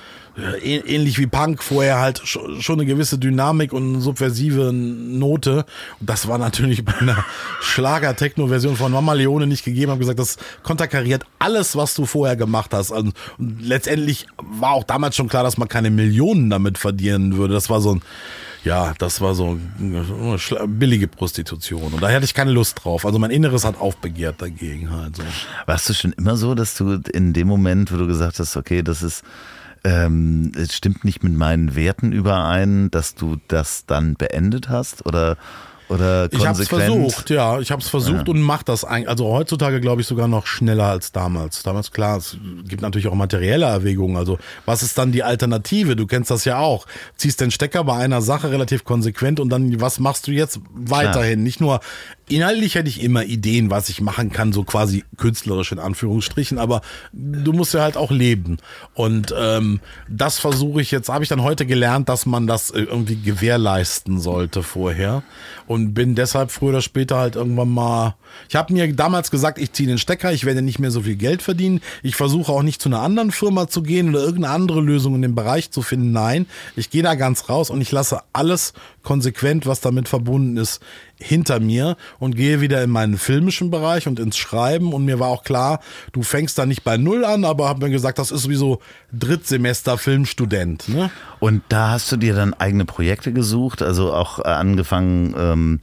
Speaker 1: ähnlich wie Punk vorher halt schon eine gewisse Dynamik und subversive Note. Und das war natürlich bei einer Schlager-Techno-Version von Mama Leone nicht gegeben. Ich habe gesagt, das konterkariert alles, was du vorher gemacht hast. Und letztendlich war auch damals schon klar, dass man keine Millionen damit verdienen würde. Das war so ein ja, das war so billige Prostitution. Und da hatte ich keine Lust drauf. Also mein Inneres hat aufbegehrt dagegen halt. So.
Speaker 3: Warst du schon immer so, dass du in dem Moment, wo du gesagt hast, okay, das ist ähm, es stimmt nicht mit meinen Werten überein, dass du das dann beendet hast? Oder oder konsequent?
Speaker 1: Ich habe es versucht, ja, ich habe es versucht ja. und mache das eigentlich. Also heutzutage glaube ich sogar noch schneller als damals. Damals klar, es gibt natürlich auch materielle Erwägungen. Also was ist dann die Alternative? Du kennst das ja auch. Ziehst den Stecker bei einer Sache relativ konsequent und dann was machst du jetzt weiterhin? Klar. Nicht nur inhaltlich hätte ich immer Ideen, was ich machen kann, so quasi künstlerisch in Anführungsstrichen, aber du musst ja halt auch leben. Und ähm, das versuche ich jetzt, habe ich dann heute gelernt, dass man das äh, irgendwie gewährleisten sollte vorher. Und bin deshalb früher oder später halt irgendwann mal. Ich habe mir damals gesagt, ich ziehe den Stecker, ich werde nicht mehr so viel Geld verdienen. Ich versuche auch nicht zu einer anderen Firma zu gehen oder irgendeine andere Lösung in dem Bereich zu finden. Nein, ich gehe da ganz raus und ich lasse alles konsequent, was damit verbunden ist, hinter mir und gehe wieder in meinen filmischen Bereich und ins Schreiben. Und mir war auch klar, du fängst da nicht bei Null an, aber habe mir gesagt, das ist sowieso Drittsemester Filmstudent. Ne?
Speaker 3: Und da hast du dir dann eigene Projekte gesucht, also auch äh, angefangen. Ähm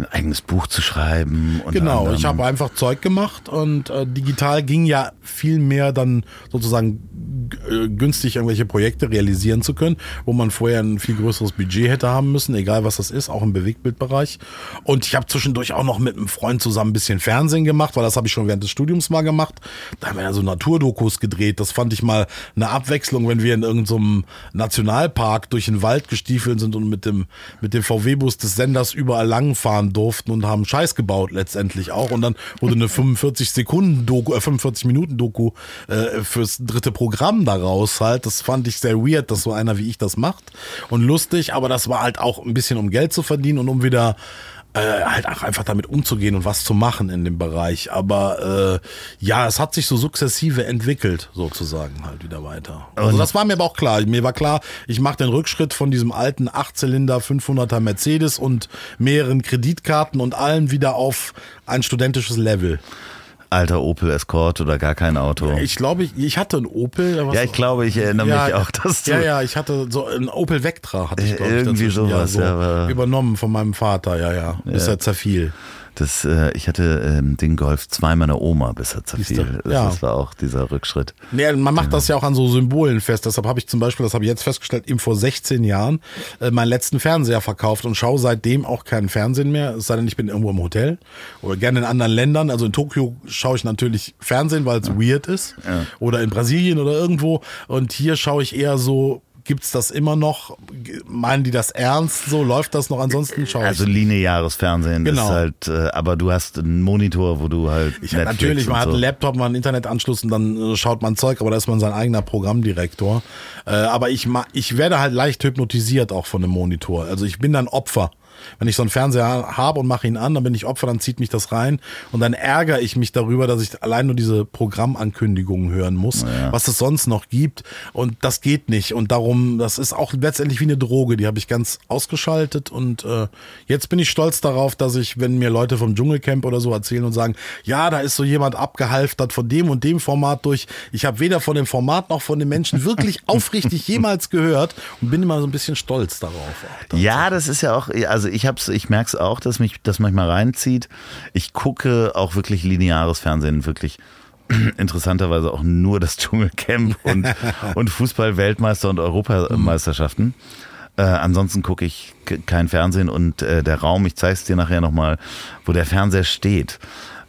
Speaker 3: ein eigenes Buch zu schreiben.
Speaker 1: genau, ich habe einfach Zeug gemacht und äh, digital ging ja viel mehr dann sozusagen äh, günstig irgendwelche Projekte realisieren zu können, wo man vorher ein viel größeres Budget hätte haben müssen, egal was das ist, auch im Bewegtbildbereich. Und ich habe zwischendurch auch noch mit einem Freund zusammen ein bisschen Fernsehen gemacht, weil das habe ich schon während des Studiums mal gemacht. Da haben wir ja so Naturdokus gedreht. Das fand ich mal eine Abwechslung, wenn wir in irgendeinem Nationalpark durch den Wald gestiefelt sind und mit dem, mit dem VW-Bus des Senders überall langfahren fahren durften und haben Scheiß gebaut letztendlich auch. Und dann wurde eine 45 Sekunden Doku, äh, 45 Minuten Doku äh, fürs dritte Programm daraus halt. Das fand ich sehr weird, dass so einer wie ich das macht und lustig. Aber das war halt auch ein bisschen um Geld zu verdienen und um wieder äh, halt auch einfach damit umzugehen und was zu machen in dem Bereich. Aber äh, ja, es hat sich so sukzessive entwickelt, sozusagen halt wieder weiter. Also das war mir aber auch klar. Mir war klar, ich mache den Rückschritt von diesem alten 8-Zylinder 500er Mercedes und mehreren Kreditkarten und allem wieder auf ein studentisches Level.
Speaker 3: Alter Opel Escort oder gar kein Auto.
Speaker 1: Ich glaube, ich, ich hatte einen Opel.
Speaker 3: Ja, ich glaube, ich erinnere
Speaker 1: Ja,
Speaker 3: mich auch, dass du
Speaker 1: Ja, ja, ich hatte so einen Opel Vectra, hatte ich, glaube ich,
Speaker 3: Irgendwie
Speaker 1: dazwischen.
Speaker 3: sowas,
Speaker 1: ja,
Speaker 3: ja, aber-
Speaker 1: Übernommen von meinem Vater, ja, ja. Bis er zerfiel.
Speaker 3: Das, äh, ich hatte ähm, den Golf 2 meiner Oma, bis er zerfiel. Das,
Speaker 1: ja.
Speaker 3: das war auch dieser Rückschritt.
Speaker 1: Nee, man macht das ja auch an so Symbolen fest. Deshalb habe ich zum Beispiel, das habe ich jetzt festgestellt, eben vor 16 Jahren äh, meinen letzten Fernseher verkauft und schaue seitdem auch keinen Fernsehen mehr. Es sei denn, ich bin irgendwo im Hotel oder gerne in anderen Ländern. Also in Tokio schaue ich natürlich Fernsehen, weil es weird ist. Oder in Brasilien oder irgendwo. Und hier schaue ich eher so. Gibt's das immer noch? Meinen die das ernst? So läuft das noch? Ansonsten schaue ich.
Speaker 3: Also lineares Fernsehen
Speaker 1: Genau.
Speaker 3: ist halt, äh, aber du hast einen Monitor, wo du halt
Speaker 1: Ich
Speaker 3: Netflix
Speaker 1: natürlich, man hat
Speaker 3: so.
Speaker 1: einen Laptop, man hat einen Internetanschluss und dann äh, schaut man Zeug, aber da ist man sein eigener Programmdirektor. Äh, aber ich, ich werde halt leicht hypnotisiert auch von dem Monitor. Also ich bin dann Opfer. Wenn ich so einen Fernseher habe und mache ihn an, dann bin ich Opfer, dann zieht mich das rein und dann ärgere ich mich darüber, dass ich allein nur diese Programmankündigungen hören muss, was es sonst noch gibt und das geht nicht und darum, das ist auch letztendlich wie eine Droge, die habe ich ganz ausgeschaltet und äh, jetzt bin ich stolz darauf, dass ich, wenn mir Leute vom Dschungelcamp oder so erzählen und sagen, ja, da ist so jemand abgehalftert von dem und dem Format durch, ich habe weder von dem Format noch von den Menschen wirklich aufrichtig jemals gehört und bin immer so ein bisschen stolz darauf. auch.
Speaker 3: Ja, das ist ja auch, also ich hab's, ich merke es auch, dass mich das manchmal reinzieht. Ich gucke auch wirklich lineares Fernsehen, wirklich interessanterweise auch nur das Dschungelcamp und, und Fußball-Weltmeister und Europameisterschaften. Äh, ansonsten gucke ich kein Fernsehen und äh, der Raum, ich zeige es dir nachher nochmal, wo der Fernseher steht.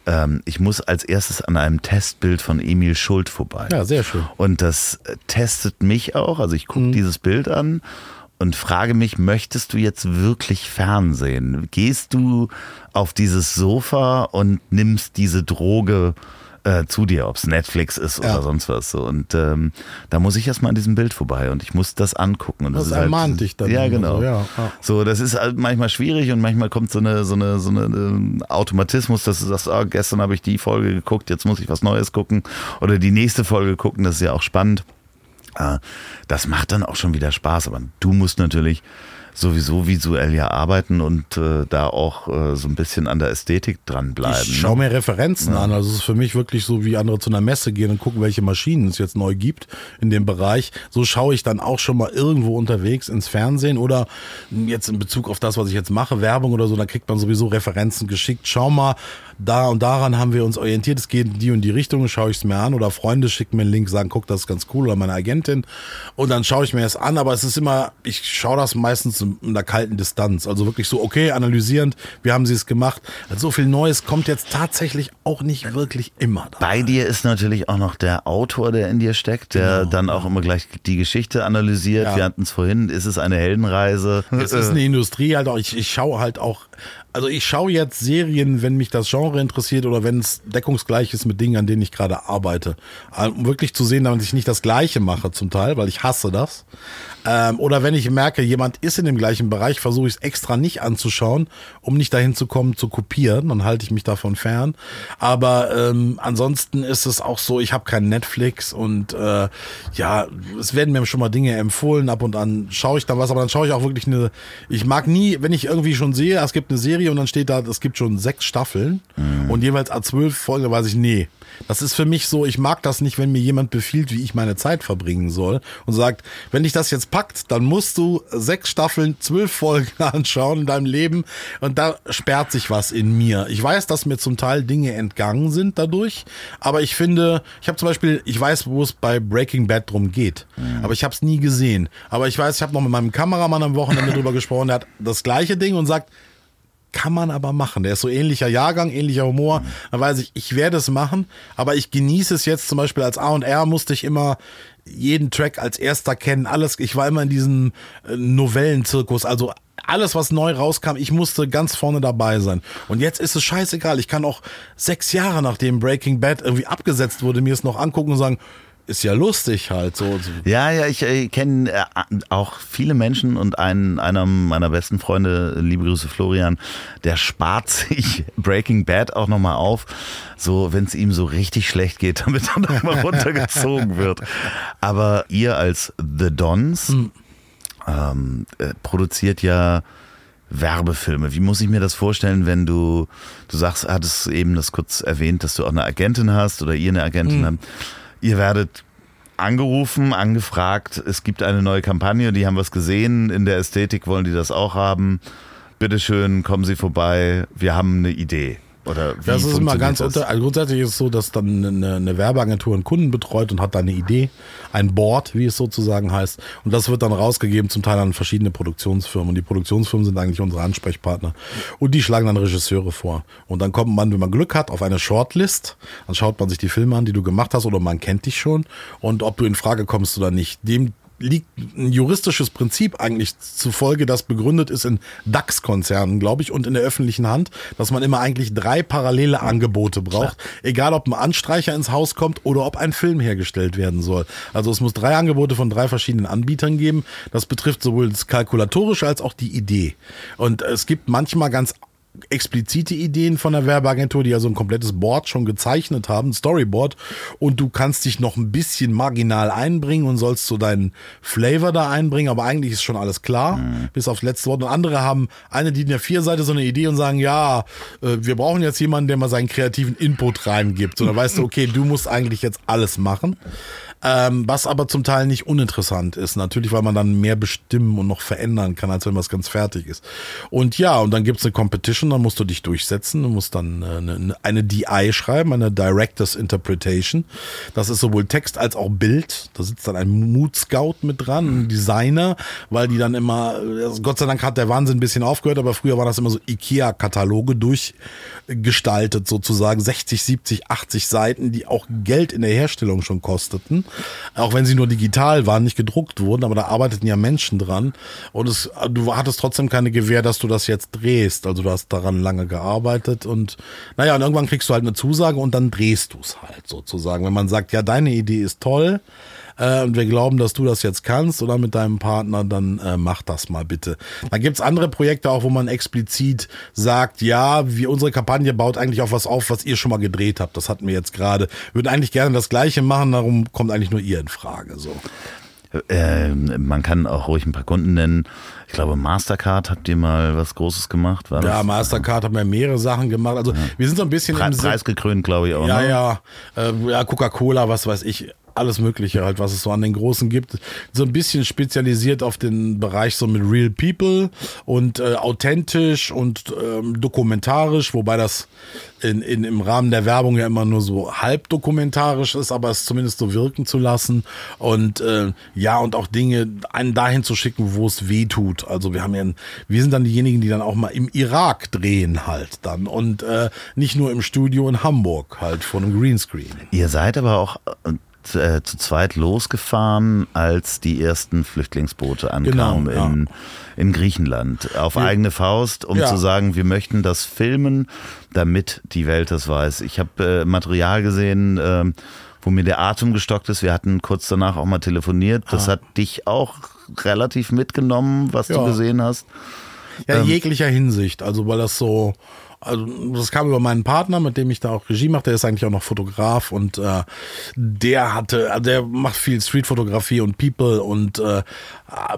Speaker 3: Ähm, ich muss als erstes an einem Testbild von Emil Schult vorbei.
Speaker 1: Ja, sehr schön.
Speaker 3: Und das testet mich auch. Also ich
Speaker 1: Mhm.
Speaker 3: gucke dieses Bild an und frage mich, möchtest du jetzt wirklich Fernsehen? Gehst du auf dieses Sofa und nimmst diese Droge äh, zu dir, ob es Netflix ist oder
Speaker 1: Ja.
Speaker 3: sonst was. So. Und ähm, da muss ich erstmal an diesem Bild vorbei und ich muss das angucken. Und das,
Speaker 1: Das
Speaker 3: ist halt,
Speaker 1: ermahnt dich dann
Speaker 3: Ja, genau.
Speaker 1: so, ja, ja.
Speaker 3: So, das ist halt manchmal schwierig und manchmal kommt so eine, so eine, so eine ähm, Automatismus, dass du sagst, ah, gestern habe ich die Folge geguckt, jetzt muss ich was Neues gucken oder die nächste Folge gucken, das ist ja auch spannend. Äh, Das macht dann auch schon wieder Spaß, aber du musst natürlich sowieso visuell ja arbeiten und äh, da auch äh, so ein bisschen an der Ästhetik dranbleiben.
Speaker 1: Ich schaue mir Referenzen an. Also es ist für mich wirklich so, wie andere zu einer Messe gehen und gucken, welche Maschinen es jetzt neu gibt in dem Bereich. So schaue ich dann auch schon mal irgendwo unterwegs ins Fernsehen oder jetzt in Bezug auf das, was ich jetzt mache, Werbung oder so, da kriegt man sowieso Referenzen geschickt. Schau mal, da und daran haben wir uns orientiert, es geht in die und die Richtung, schaue ich es mir an oder Freunde schicken mir einen Link, sagen, guck, das ist ganz cool oder meine Agentin und dann schaue ich mir es an, aber es ist immer, ich schaue das meistens in einer kalten Distanz, also wirklich so, okay, analysierend, wie haben sie es gemacht, also so viel Neues kommt jetzt tatsächlich auch nicht wirklich immer da.
Speaker 3: Bei dir ist natürlich auch noch der Autor, der in dir steckt, der dann auch immer gleich die Geschichte analysiert.
Speaker 1: Genau. Ja.
Speaker 3: Wir hatten es vorhin, ist es eine Heldenreise?
Speaker 1: Es ist eine Industrie halt auch, ich, ich schaue halt auch, also ich schaue jetzt Serien, wenn mich das Genre interessiert oder wenn es deckungsgleich ist mit Dingen, an denen ich gerade arbeite. Äh, Um wirklich zu sehen, damit ich nicht das Gleiche mache zum Teil, weil ich hasse das. Ähm, oder wenn ich merke, jemand ist in dem gleichen Bereich, versuche ich es extra nicht anzuschauen, um nicht dahin zu kommen, zu kopieren. Dann halte ich mich davon fern. Aber ähm, ansonsten ist es auch so, ich habe kein Netflix und äh, ja, es werden mir schon mal Dinge empfohlen. Ab und an schaue ich da was, aber dann schaue ich auch wirklich eine. Ich mag nie, wenn ich irgendwie schon sehe, es gibt eine Serie und dann steht da, es gibt schon sechs Staffeln und jeweils A12 Folgen, da weiß ich, nee. Das ist für mich so, ich mag das nicht, wenn mir jemand befiehlt, wie ich meine Zeit verbringen soll und sagt, wenn dich das jetzt packt, dann musst du sechs Staffeln, zwölf Folgen anschauen in deinem Leben und da sperrt sich was in mir. Ich weiß, dass mir zum Teil Dinge entgangen sind dadurch, aber ich finde, ich habe zum Beispiel, ich weiß, wo es bei Breaking Bad drum geht, aber ich habe es nie gesehen. Aber ich weiß, ich habe noch mit meinem Kameramann am Wochenende drüber gesprochen, der hat das gleiche Ding und sagt, kann man aber machen. Der ist so ähnlicher Jahrgang, ähnlicher Humor. Da weiß ich, ich werde es machen, aber ich genieße es jetzt zum Beispiel als A&R musste ich immer jeden Track als erster kennen, alles. Ich war immer in diesem äh, Novellenzirkus, also alles, was neu rauskam, ich musste ganz vorne dabei sein. Und jetzt ist es scheißegal. Ich kann auch sechs Jahre nachdem Breaking Bad irgendwie abgesetzt wurde, mir es noch angucken und sagen, ist ja lustig halt so.
Speaker 3: Ja, ja, ich äh, kenne äh, auch viele Menschen und einen, einer meiner besten Freunde, liebe Grüße Florian, der spart sich Breaking Bad auch nochmal auf, so wenn es ihm so richtig schlecht geht, damit er nochmal runtergezogen wird. Aber ihr als The Dons hm. ähm, äh, produziert ja Werbefilme. Wie muss ich mir das vorstellen, wenn du, du sagst, hattest eben das kurz erwähnt, dass du auch eine Agentin hast oder ihr eine Agentin hm. habt Ihr werdet angerufen, angefragt, es gibt eine neue Kampagne, die haben was gesehen, in der Ästhetik wollen die das auch haben. Bitteschön, kommen Sie vorbei, wir haben eine Idee. Oder wie
Speaker 1: das ist immer ganz unter. Also grundsätzlich ist es so, dass dann eine, eine, Werbeagentur einen Kunden betreut und hat da eine Idee, ein Board, wie es sozusagen heißt. Und das wird dann rausgegeben, zum Teil an verschiedene Produktionsfirmen. Und die Produktionsfirmen sind eigentlich unsere Ansprechpartner. Und die schlagen dann Regisseure vor. Und dann kommt man, wenn man Glück hat, auf eine Shortlist. Dann schaut man sich die Filme an, die du gemacht hast, oder man kennt dich schon. Und ob du in Frage kommst oder nicht. Dem liegt ein juristisches Prinzip eigentlich zufolge, das begründet ist in DAX-Konzernen, glaube ich, und in der öffentlichen Hand, dass man immer eigentlich drei parallele Angebote braucht, Klar. egal ob ein Anstreicher ins Haus kommt oder ob ein Film hergestellt werden soll. Also es muss drei Angebote von drei verschiedenen Anbietern geben. Das betrifft sowohl das Kalkulatorische als auch die Idee. Und es gibt manchmal ganz explizite Ideen von der Werbeagentur, die ja so ein komplettes Board schon gezeichnet haben, ein Storyboard, und du kannst dich noch ein bisschen marginal einbringen und sollst so deinen Flavor da einbringen, aber eigentlich ist schon alles klar, mhm. bis aufs letzte Wort. Und andere haben eine die in der Vierseite so eine Idee und sagen, ja, äh, wir brauchen jetzt jemanden, der mal seinen kreativen Input reingibt. Und dann weißt du, okay, du musst eigentlich jetzt alles machen ähm, was aber zum Teil nicht uninteressant ist. Natürlich, weil man dann mehr bestimmen und noch verändern kann, als wenn was ganz fertig ist. Und ja, und dann gibt's eine Competition, dann musst du dich durchsetzen, du musst dann äh, eine, eine DI schreiben, eine Director's Interpretation. Das ist sowohl Text als auch Bild. Da sitzt dann ein Mood Scout mit dran, ein Designer, weil die dann immer, also Gott sei Dank hat der Wahnsinn ein bisschen aufgehört, aber früher war das immer so IKEA-Kataloge durchgestaltet sozusagen, 60, 70, 80 Seiten, die auch Geld in der Herstellung schon kosteten auch wenn sie nur digital waren, nicht gedruckt wurden, aber da arbeiteten ja Menschen dran. Und es, du hattest trotzdem keine Gewähr, dass du das jetzt drehst. Also du hast daran lange gearbeitet und naja, und irgendwann kriegst du halt eine Zusage und dann drehst du es halt sozusagen. Wenn man sagt, ja, deine Idee ist toll, äh, und wir glauben, dass du das jetzt kannst oder mit deinem Partner, dann äh, mach das mal bitte. Dann gibt's andere Projekte auch, wo man explizit sagt, ja, wir, unsere Kampagne baut eigentlich auf was auf, was ihr schon mal gedreht habt. Das hatten wir jetzt gerade. Würden eigentlich gerne das Gleiche machen, darum kommt eigentlich nur ihr in Frage. So.
Speaker 3: Äh, man kann auch ruhig ein paar Kunden nennen. Ich glaube, Mastercard habt ihr mal was Großes gemacht.
Speaker 1: War ja, Mastercard haben ja mehrere Sachen gemacht. Also ja. wir sind so ein bisschen
Speaker 3: Pre preisgekrönt, glaube ich auch.
Speaker 1: Ja, ne? ja, äh, ja, Coca-Cola, was weiß ich alles Mögliche halt, was es so an den Großen gibt. So ein bisschen spezialisiert auf den Bereich so mit Real People und äh, authentisch und ähm, dokumentarisch, wobei das in, in, im Rahmen der Werbung ja immer nur so halb dokumentarisch ist, aber es zumindest so wirken zu lassen und äh, ja und auch Dinge einen dahin zu schicken, wo es weh tut. Also wir haben ja, wir sind dann diejenigen, die dann auch mal im Irak drehen halt dann und äh, nicht nur im Studio in Hamburg halt von einem Greenscreen.
Speaker 3: Ihr seid aber auch äh, zu zweit losgefahren, als die ersten Flüchtlingsboote ankamen genau, ja. in, in Griechenland. Auf ja. eigene Faust, um ja. zu sagen, wir möchten das filmen, damit die Welt das weiß. Ich habe äh, Material gesehen, äh, wo mir der Atem gestockt ist. Wir hatten kurz danach auch mal telefoniert. Das ah. hat dich auch relativ mitgenommen, was du gesehen hast.
Speaker 1: Ja, in ähm, jeglicher Hinsicht. Also, weil das so, also das kam über meinen Partner, mit dem ich da auch Regie mache, der ist eigentlich auch noch Fotograf und äh, der hatte, also der macht viel Streetfotografie und People und äh,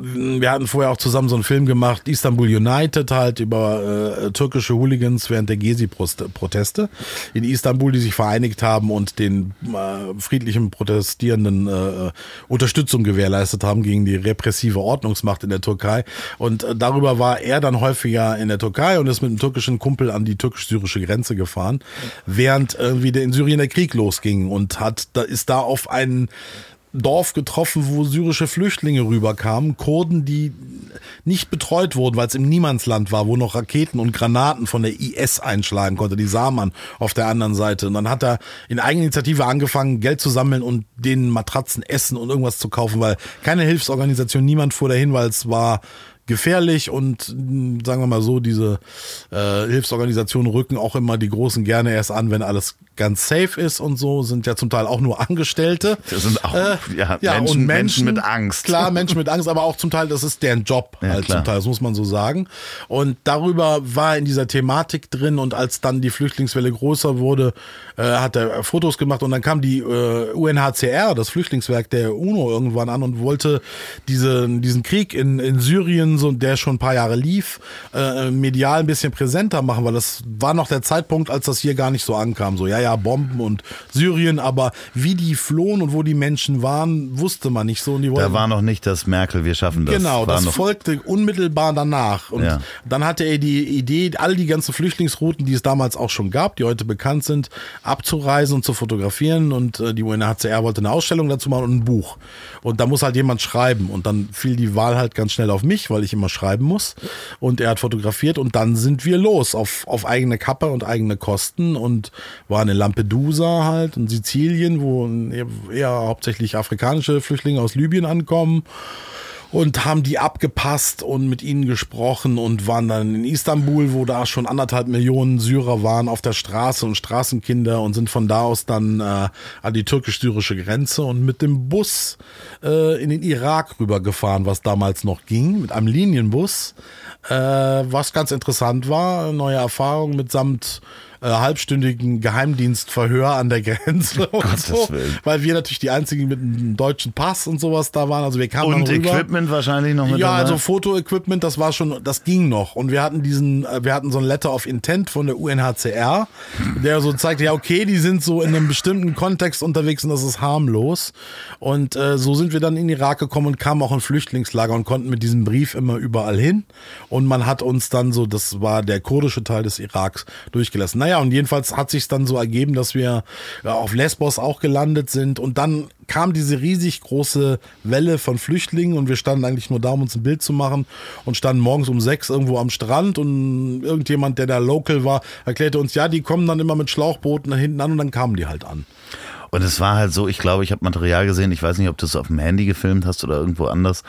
Speaker 1: wir hatten vorher auch zusammen so einen Film gemacht, Istanbul United, halt über äh, türkische Hooligans während der Gezi-Proteste in Istanbul, die sich vereinigt haben und den äh, friedlichen Protestierenden äh, Unterstützung gewährleistet haben gegen die repressive Ordnungsmacht in der Türkei. Und äh, darüber war er dann häufiger in der Türkei und ist mit einem türkischen Kumpel an die türkisch-syrische Grenze gefahren, während irgendwie der in Syrien der Krieg losging und hat, da ist da auf einen Dorf getroffen, wo syrische Flüchtlinge rüberkamen, Kurden, die nicht betreut wurden, weil es im Niemandsland war, wo noch Raketen und Granaten von der IS einschlagen konnte. Die sah man auf der anderen Seite. Und dann hat er in Eigeninitiative angefangen, Geld zu sammeln und denen Matratzen, Essen und irgendwas zu kaufen, weil keine Hilfsorganisation, niemand fuhr dahin, weil es war gefährlich und mh, sagen wir mal so, diese äh, Hilfsorganisationen rücken auch immer die Großen gerne erst an, wenn alles ganz safe ist und so, sind ja zum Teil auch nur Angestellte.
Speaker 3: Das sind auch
Speaker 1: Äh,
Speaker 3: ja,
Speaker 1: ja,
Speaker 3: Menschen,
Speaker 1: und
Speaker 3: Menschen mit Angst.
Speaker 1: Klar, Menschen mit Angst, aber auch zum Teil, das ist deren Job
Speaker 3: Ja,
Speaker 1: halt
Speaker 3: klar.
Speaker 1: zum Teil, das muss man so sagen. Und darüber war in dieser Thematik drin und als dann die Flüchtlingswelle größer wurde, äh, hat er Fotos gemacht und dann kam die äh, UNHCR, das Flüchtlingswerk der UNO irgendwann an und wollte diese, diesen Krieg in, in Syrien, so, der schon ein paar Jahre lief, äh, medial ein bisschen präsenter machen, weil das war noch der Zeitpunkt, als das hier gar nicht so ankam. So, ja, ja, Bomben und Syrien, aber wie die flohen und wo die Menschen waren, wusste man nicht so. Und die
Speaker 3: Da
Speaker 1: wollten-
Speaker 3: war noch nicht das Merkel, wir schaffen das.
Speaker 1: Genau,
Speaker 3: war
Speaker 1: das folgte unmittelbar danach. Und
Speaker 3: Ja.
Speaker 1: dann hatte er die Idee, all die ganzen Flüchtlingsrouten, die es damals auch schon gab, die heute bekannt sind, abzureisen und zu fotografieren. Und äh, die UNHCR wollte eine Ausstellung dazu machen und ein Buch. Und da muss halt jemand schreiben. Und dann fiel die Wahl halt ganz schnell auf mich, weil ich immer schreiben muss. Und er hat fotografiert und dann sind wir los auf, auf eigene Kappe und eigene Kosten und waren in Lampedusa halt in Sizilien, wo eher hauptsächlich afrikanische Flüchtlinge aus Libyen ankommen. Und haben die abgepasst und mit ihnen gesprochen und waren dann in Istanbul, wo da schon anderthalb Millionen Syrer waren auf der Straße und Straßenkinder und sind von da aus dann äh, an die türkisch-syrische Grenze und mit dem Bus äh, in den Irak rübergefahren, was damals noch ging, mit einem Linienbus, äh, was ganz interessant war, neue Erfahrung mitsamt äh, halbstündigen Geheimdienstverhör an der Grenze und so,
Speaker 3: Willen.
Speaker 1: weil wir natürlich die einzigen mit einem deutschen Pass und sowas da waren. Also wir kamen
Speaker 3: und
Speaker 1: dann rüber.
Speaker 3: Equipment wahrscheinlich noch mit
Speaker 1: Ja,
Speaker 3: dabei?
Speaker 1: also Fotoequipment, das war schon, das ging noch. Und wir hatten diesen, äh, wir hatten so ein Letter of Intent von der UNHCR, der so zeigt, ja, okay, die sind so in einem bestimmten Kontext unterwegs und das ist harmlos. Und äh, so sind wir dann in den Irak gekommen und kamen auch in Flüchtlingslager und konnten mit diesem Brief immer überall hin. Und man hat uns dann so, das war der kurdische Teil des Iraks, durchgelassen. Naja, und jedenfalls hat sich dann so ergeben, dass wir ja, auf Lesbos auch gelandet sind und dann kam diese riesig große Welle von Flüchtlingen und wir standen eigentlich nur da, um uns ein Bild zu machen und standen morgens um sechs irgendwo am Strand und irgendjemand, der da local war, erklärte uns, ja, die kommen dann immer mit Schlauchbooten da hinten an und dann kamen die halt an.
Speaker 3: Und es war halt so, ich glaube, ich habe Material gesehen, ich weiß nicht, ob du es auf dem Handy gefilmt hast oder irgendwo anders,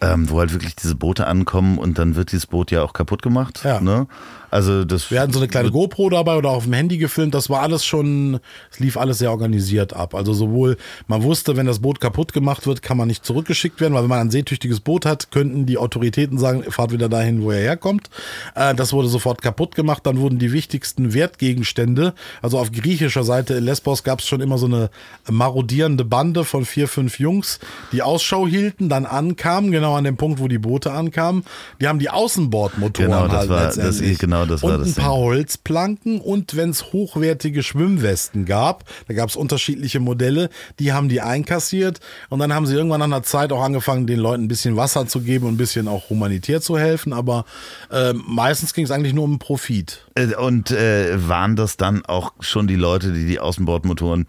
Speaker 3: ähm, wo halt wirklich diese Boote ankommen und dann wird dieses Boot ja auch kaputt gemacht.
Speaker 1: Ja.
Speaker 3: Ne? Also das
Speaker 1: Wir hatten so eine kleine GoPro dabei oder auf dem Handy gefilmt. Das war alles schon, es lief alles sehr organisiert ab. Also sowohl, man wusste, wenn das Boot kaputt gemacht wird, kann man nicht zurückgeschickt werden, weil wenn man ein seetüchtiges Boot hat, könnten die Autoritäten sagen, fahrt wieder dahin, wo er herkommt. Äh, das wurde sofort kaputt gemacht. Dann wurden die wichtigsten Wertgegenstände, also auf griechischer Seite in Lesbos gab es schon immer so eine marodierende Bande von vier, fünf Jungs, die Ausschau hielten, dann ankamen, genau an dem Punkt, wo die Boote ankamen. Die haben die Außenbordmotoren
Speaker 3: Genau, das
Speaker 1: halt
Speaker 3: war- das-
Speaker 1: letztendlich.
Speaker 3: Genau, das war
Speaker 1: und
Speaker 3: das
Speaker 1: ein
Speaker 3: Ding.
Speaker 1: paar Holzplanken und wenn es hochwertige Schwimmwesten gab, da gab es unterschiedliche Modelle, die haben die einkassiert und dann haben sie irgendwann nach einer Zeit auch angefangen, den Leuten ein bisschen Wasser zu geben und ein bisschen auch humanitär zu helfen, aber äh, meistens ging es eigentlich nur um Profit.
Speaker 3: Äh, Und äh, waren das dann auch schon die Leute, die die Außenbordmotoren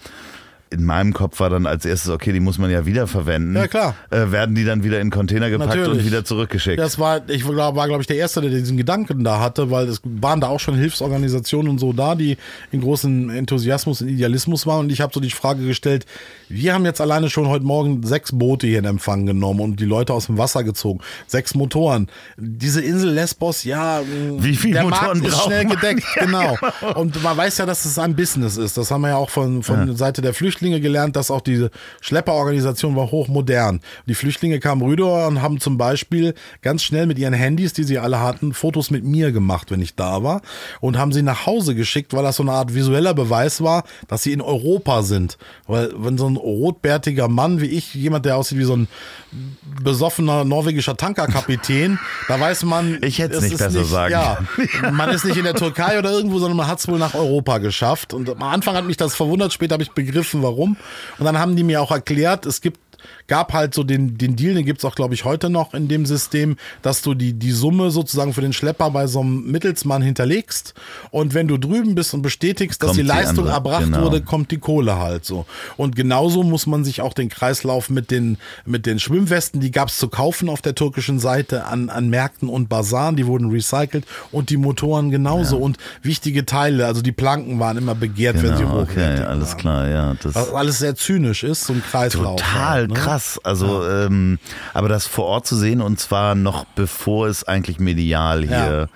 Speaker 3: in meinem Kopf war dann als erstes, okay, die muss man ja wiederverwenden.
Speaker 1: Ja, klar.
Speaker 3: Äh, werden die dann wieder in Container gepackt und
Speaker 1: Natürlich.
Speaker 3: wieder zurückgeschickt?
Speaker 1: Das war, ich glaub, war, glaube ich, der Erste, der diesen Gedanken da hatte, weil es waren da auch schon Hilfsorganisationen und so da, die in großem Enthusiasmus und Idealismus waren. Und ich habe so die Frage gestellt, wir haben jetzt alleine schon heute Morgen sechs Boote hier in Empfang genommen und die Leute aus dem Wasser gezogen. Sechs Motoren. Diese Insel Lesbos, ja,
Speaker 3: Wie viele
Speaker 1: der
Speaker 3: Motoren
Speaker 1: Markt ist schnell
Speaker 3: man?
Speaker 1: gedeckt, genau. Und man weiß ja, dass es ein Business ist. Das haben wir ja auch von, von Seite der Flüchtlinge gelernt, dass auch diese Schlepperorganisation war hochmodern. Die Flüchtlinge kamen rüber und haben zum Beispiel ganz schnell mit ihren Handys, die sie alle hatten, Fotos mit mir gemacht, wenn ich da war und haben sie nach Hause geschickt, weil das so eine Art visueller Beweis war, dass sie in Europa sind. Weil wenn so ein rotbärtiger Mann wie ich, jemand, der aussieht wie so ein besoffener norwegischer Tankerkapitän, da weiß man,
Speaker 3: Ich hätte es nicht besser sagen
Speaker 1: Ja, man ist nicht in der Türkei oder irgendwo, sondern man hat es wohl nach Europa geschafft. Und am Anfang hat mich das verwundert, später habe ich begriffen, warum. Und dann haben die mir auch erklärt, es gibt gab halt so den, den Deal, den gibt's auch, glaube ich, heute noch in dem System, dass du die, die Summe sozusagen für den Schlepper bei so einem Mittelsmann hinterlegst und wenn du drüben bist und bestätigst, dass
Speaker 3: Kommt
Speaker 1: die
Speaker 3: die
Speaker 1: Leistung
Speaker 3: andere,
Speaker 1: erbracht
Speaker 3: genau.
Speaker 1: wurde, kommt die Kohle halt so. Und genauso muss man sich auch den Kreislauf mit den, mit den Schwimmwesten, die gab's zu kaufen auf der türkischen Seite an, an Märkten und Basaren, die wurden recycelt und die Motoren genauso und wichtige Teile, also die Planken waren immer begehrt, wenn sie
Speaker 3: Genau,
Speaker 1: hochwertig
Speaker 3: okay, alles
Speaker 1: waren.
Speaker 3: klar, ja. Das
Speaker 1: Was alles sehr zynisch ist, so ein Kreislauf.
Speaker 3: Total
Speaker 1: ne?
Speaker 3: krass. Also, ähm, aber das vor Ort zu sehen und zwar noch bevor es eigentlich medial hier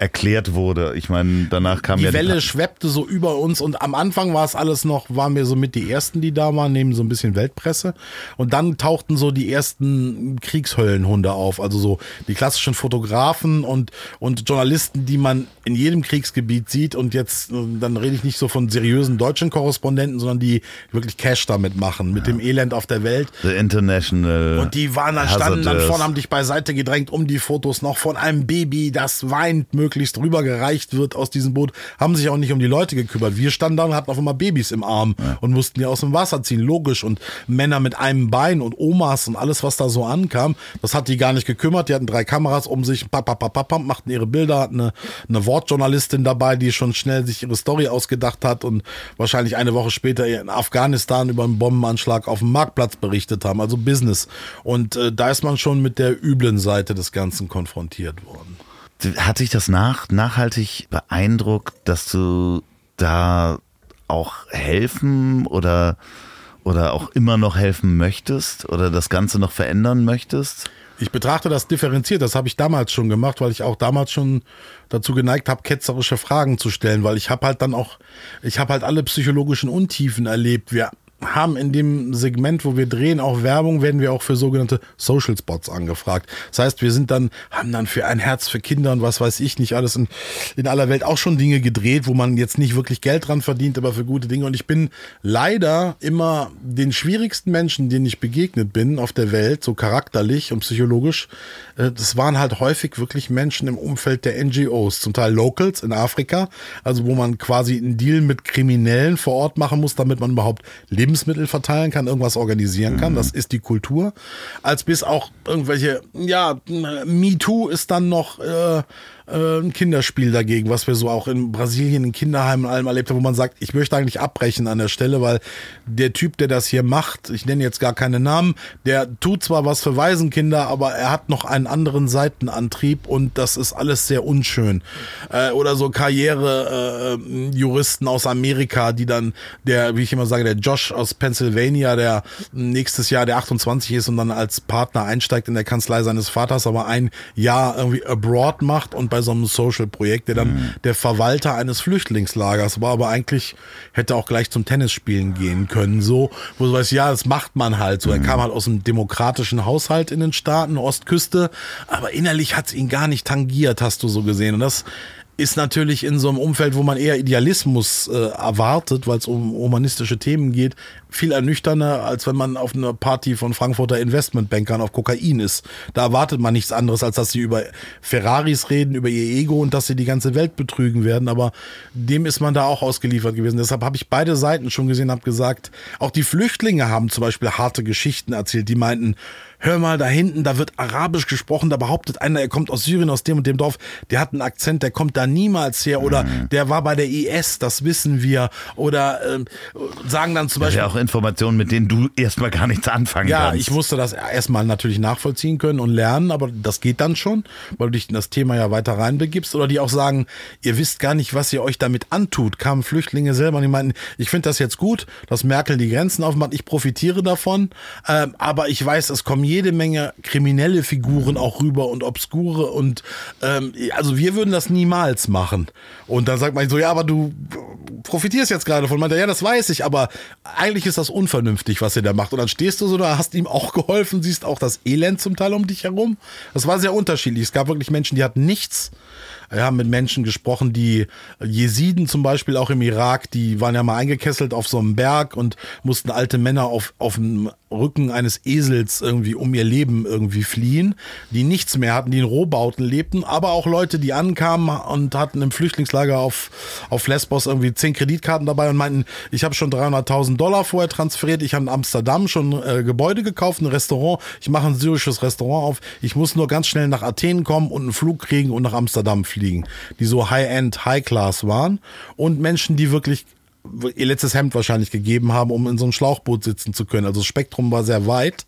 Speaker 3: erklärt wurde. Ich meine, danach kam
Speaker 1: Die
Speaker 3: ja
Speaker 1: Welle schweppte so über uns und am Anfang war es alles noch, waren wir so mit die ersten, die da waren, neben so ein bisschen Weltpresse. Und dann tauchten so die ersten Kriegshöllenhunde auf, also so die klassischen Fotografen und, und Journalisten, die man in jedem Kriegsgebiet sieht. Und jetzt, dann rede ich nicht so von seriösen deutschen Korrespondenten, sondern die wirklich Cash damit machen, mit dem Elend auf der Welt.
Speaker 3: The International.
Speaker 1: Und die waren dann, standen dann vorne, haben dich beiseite gedrängt, um die Fotos noch von einem Baby, das weint, möglichst rübergereicht wird aus diesem Boot, haben sich auch nicht um die Leute gekümmert. Wir standen da und hatten auf einmal Babys im Arm und mussten die aus dem Wasser ziehen, logisch. Und Männer mit einem Bein und Omas und alles, was da so ankam, das hat die gar nicht gekümmert. Die hatten drei Kameras um sich, pap, pap, pap, pap, pap, machten ihre Bilder, hatten eine, eine Wortjournalistin dabei, die schon schnell sich ihre Story ausgedacht hat und wahrscheinlich eine Woche später in Afghanistan über einen Bombenanschlag auf dem Marktplatz berichtet haben, also Business. Und äh, da ist man schon mit der üblen Seite des Ganzen konfrontiert worden.
Speaker 3: Hat sich das nach, nachhaltig beeindruckt, dass du da auch helfen oder, oder auch immer noch helfen möchtest oder das Ganze noch verändern möchtest?
Speaker 1: Ich betrachte das differenziert. Das habe ich damals schon gemacht, weil ich auch damals schon dazu geneigt habe, ketzerische Fragen zu stellen, weil ich habe halt dann auch, ich habe halt alle psychologischen Untiefen erlebt. Wir haben in dem Segment, wo wir drehen, auch Werbung, werden wir auch für sogenannte Social Spots angefragt. Das heißt, wir sind dann, haben dann für ein Herz für Kinder und was weiß ich nicht alles in, in aller Welt auch schon Dinge gedreht, wo man jetzt nicht wirklich Geld dran verdient, aber für gute Dinge. Und ich bin leider immer den schwierigsten Menschen, denen ich begegnet bin auf der Welt, so charakterlich und psychologisch, äh, das waren halt häufig wirklich Menschen im Umfeld der NGOs, zum Teil Locals in Afrika, also wo man quasi einen Deal mit Kriminellen vor Ort machen muss, damit man überhaupt Lebensmittel verteilen kann, irgendwas organisieren kann. Das ist die Kultur. Als bis auch irgendwelche, ja, MeToo ist dann noch äh, ein Kinderspiel dagegen, was wir so auch in Brasilien in Kinderheimen und allem erlebt haben, wo man sagt, ich möchte eigentlich abbrechen an der Stelle, weil der Typ, der das hier macht, ich nenne jetzt gar keine Namen, der tut zwar was für Waisenkinder, aber er hat noch einen anderen Seitenantrieb und das ist alles sehr unschön. Äh, oder so Karriere-Juristen aus Amerika, die dann, der, wie ich immer sage, der Josh aus Pennsylvania, der nächstes Jahr der 28 ist und dann als Partner einsteigt in der Kanzlei seines Vaters, aber ein Jahr irgendwie abroad macht und bei so einem Social-Projekt, der dann der Verwalter eines Flüchtlingslagers war, aber eigentlich hätte auch gleich zum Tennisspielen gehen können, so, wo du weißt, ja, das macht man halt so. Er kam halt aus einem demokratischen Haushalt in den Staaten, Ostküste, aber innerlich hat's ihn gar nicht tangiert, hast du so gesehen. Und das ist natürlich in so einem Umfeld, wo man eher Idealismus äh, erwartet, weil es um humanistische Themen geht, viel ernüchternder, als wenn man auf einer Party von Frankfurter Investmentbankern auf Kokain ist. Da erwartet man nichts anderes, als dass sie über Ferraris reden, über ihr Ego und dass sie die ganze Welt betrügen werden. Aber dem ist man da auch ausgeliefert gewesen. Deshalb habe ich beide Seiten schon gesehen, habe gesagt, auch die Flüchtlinge haben zum Beispiel harte Geschichten erzählt. Die meinten, hör mal, da hinten, da wird Arabisch gesprochen, da behauptet einer, er kommt aus Syrien, aus dem und dem Dorf, der hat einen Akzent, der kommt da niemals her oder der war bei der IS, das wissen wir. Oder ähm, sagen dann zum
Speaker 3: Das ist
Speaker 1: Beispiel,
Speaker 3: ja auch Informationen, mit denen du erstmal gar nichts anfangen
Speaker 1: ja,
Speaker 3: kannst.
Speaker 1: ich musste das erstmal natürlich nachvollziehen können und lernen, aber das geht dann schon, weil du dich in das Thema ja weiter reinbegibst. Oder die auch sagen, ihr wisst gar nicht, was ihr euch damit antut. Kamen Flüchtlinge selber und die meinten, ich finde das jetzt gut, dass Merkel die Grenzen aufmacht, ich profitiere davon, ähm, aber ich weiß, es kommen jede Menge kriminelle Figuren auch rüber und obskure und ähm, also wir würden das niemals machen. Und dann sagt man so, ja, aber du profitierst jetzt gerade von. Meint er, ja, das weiß ich, aber eigentlich ist das unvernünftig, was ihr da macht. Und dann stehst du so da, hast ihm auch geholfen, siehst auch das Elend zum Teil um dich herum. Das war sehr unterschiedlich. Es gab wirklich Menschen, die hatten nichts Wir haben mit Menschen gesprochen, die Jesiden zum Beispiel auch im Irak, die waren ja mal eingekesselt auf so einem Berg und mussten alte Männer auf, auf dem Rücken eines Esels irgendwie um ihr Leben irgendwie fliehen, die nichts mehr hatten, die in Rohbauten lebten, aber auch Leute, die ankamen und hatten im Flüchtlingslager auf, auf Lesbos irgendwie zehn Kreditkarten dabei und meinten, ich habe schon 300.000 Dollar vorher transferiert, ich habe in Amsterdam schon äh, Gebäude gekauft, ein Restaurant, ich mache ein syrisches Restaurant auf, ich muss nur ganz schnell nach Athen kommen und einen Flug kriegen und nach Amsterdam fliegen, die so High-End, High-Class waren und Menschen, die wirklich ihr letztes Hemd wahrscheinlich gegeben haben, um in so einem Schlauchboot sitzen zu können. Also das Spektrum war sehr weit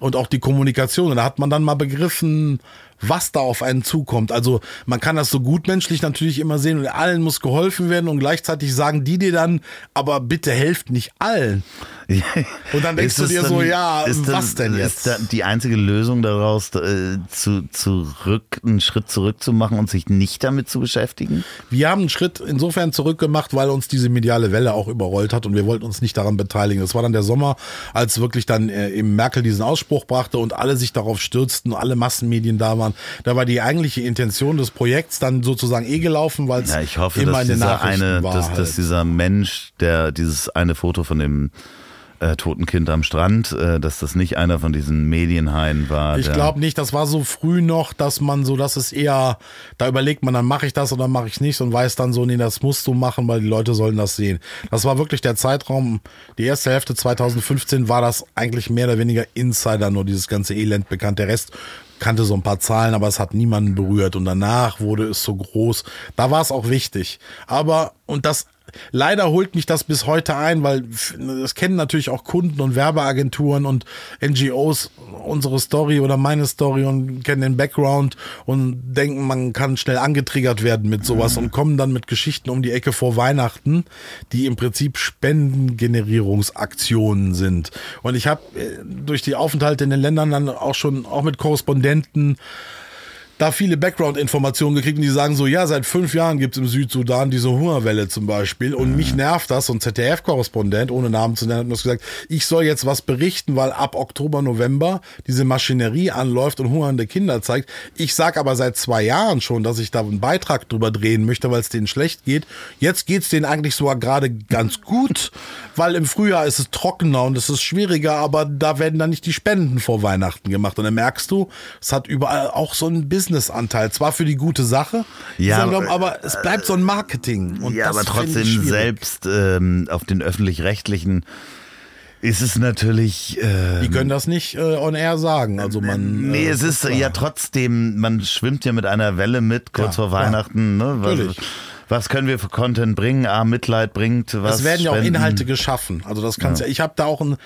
Speaker 1: und auch die Kommunikation. Und da hat man dann mal begriffen, was da auf einen zukommt. Also man kann das so gutmenschlich natürlich immer sehen und allen muss geholfen werden und gleichzeitig sagen die dir dann, aber bitte helft nicht allen. Und dann denkst du dir dann, so, ja, was denn jetzt?
Speaker 3: Ist die einzige Lösung daraus, äh, zu, zurück, einen Schritt zurück zu machen und sich nicht damit zu beschäftigen?
Speaker 1: Wir haben einen Schritt insofern zurückgemacht, weil uns diese mediale Welle auch überrollt hat und wir wollten uns nicht daran beteiligen. Das war dann der Sommer, als wirklich dann äh, eben Merkel diesen Ausspruch brachte und alle sich darauf stürzten, alle Massenmedien da waren. Da war die eigentliche Intention des Projekts dann sozusagen eh gelaufen, weil es
Speaker 3: ja, ich hoffe, immer dass in den Nachrichten eine, war. Dass, halt. dass dieser Mensch, der dieses eine Foto von dem äh, toten Kind am Strand, äh, dass das nicht einer von diesen Medienhaien war.
Speaker 1: Ich glaube nicht, das war so früh noch, dass man so, das ist eher, da überlegt man, dann mache ich das oder mache ich nicht und weiß dann so, nee, das musst du machen, weil die Leute sollen das sehen. Das war wirklich der Zeitraum, die erste Hälfte 2015 war das eigentlich mehr oder weniger Insider, nur dieses ganze Elend bekannt. Der Rest kannte so ein paar Zahlen, aber es hat niemanden berührt und danach wurde es so groß. Da war es auch wichtig. Aber, und das leider holt mich das bis heute ein, weil das kennen natürlich auch Kunden und Werbeagenturen und NGOs unsere Story oder meine Story und kennen den Background und denken, man kann schnell angetriggert werden mit sowas und kommen dann mit Geschichten um die Ecke vor Weihnachten, die im Prinzip Spendengenerierungsaktionen sind. Und ich habe äh, durch die Aufenthalte in den Ländern dann auch schon auch mit Korrespondenten da viele Background-Informationen gekriegt und die sagen so, ja, seit fünf Jahren gibt's im Südsudan diese Hungerwelle zum Beispiel und mich nervt das und ZDF-Korrespondent, ohne Namen zu nennen, hat mir gesagt, ich soll jetzt was berichten, weil ab Oktober, November diese Maschinerie anläuft und hungernde Kinder zeigt. Ich sag aber seit zwei Jahren schon, dass ich da einen Beitrag drüber drehen möchte, weil es denen schlecht geht. Jetzt geht's denen eigentlich sogar gerade ganz gut, weil im Frühjahr ist es trockener und es ist schwieriger, aber da werden dann nicht die Spenden vor Weihnachten gemacht und dann merkst du, es hat überall auch so ein bisschen Business-Anteil. Zwar für die gute Sache, ja, glauben, aber es bleibt so ein Marketing.
Speaker 3: Und ja, aber trotzdem selbst ähm, auf den öffentlich-rechtlichen ist es natürlich.
Speaker 1: Ähm, die können das nicht äh, on air sagen. Also man.
Speaker 3: Nee, äh, es ist ja trotzdem, man schwimmt ja mit einer Welle mit, kurz ja, vor Weihnachten. Ja, ne? Was, was können wir für Content bringen? Ah, Mitleid bringt was.
Speaker 1: Es werden ja auch Inhalte geschaffen. Also das kann's ja. ja ich habe da auch ein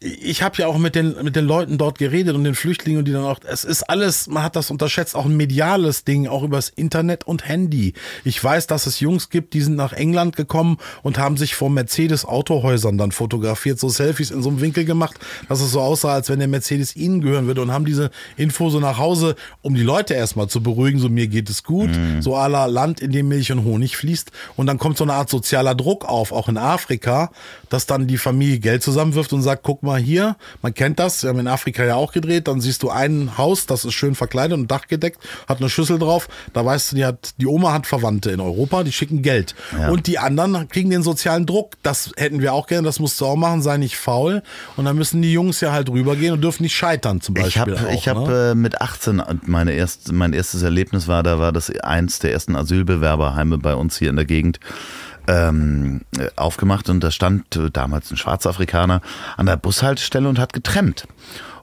Speaker 1: ich habe ja auch mit den mit den Leuten dort geredet und den Flüchtlingen und die dann auch es ist alles man hat das unterschätzt auch ein mediales Ding auch übers Internet und Handy ich weiß dass es Jungs gibt die sind nach England gekommen und haben sich vor Mercedes Autohäusern dann fotografiert so Selfies in so einem Winkel gemacht dass es so aussah als wenn der Mercedes ihnen gehören würde und haben diese Info so nach Hause um die Leute erstmal zu beruhigen so mir geht es gut mhm. so aller Land in dem Milch und Honig fließt und dann kommt so eine Art sozialer Druck auf auch in Afrika dass dann die Familie Geld zusammenwirft und sagt guck mal hier, man kennt das, wir haben in Afrika ja auch gedreht, dann siehst du ein Haus, das ist schön verkleidet und dachgedeckt, hat eine Schüssel drauf, da weißt du, die hat, die Oma hat Verwandte in Europa, die schicken Geld. Ja. Und die anderen kriegen den sozialen Druck, das hätten wir auch gerne, das musst du auch machen, sei nicht faul. Und dann müssen die Jungs ja halt rübergehen und dürfen nicht scheitern zum Beispiel.
Speaker 3: Ich habe hab, ne? äh, mit 18, meine erst, mein erstes Erlebnis war, da war das eins der ersten Asylbewerberheime bei uns hier in der Gegend ähm, aufgemacht und da stand damals ein Schwarzafrikaner an der Bushaltestelle und hat getrennt.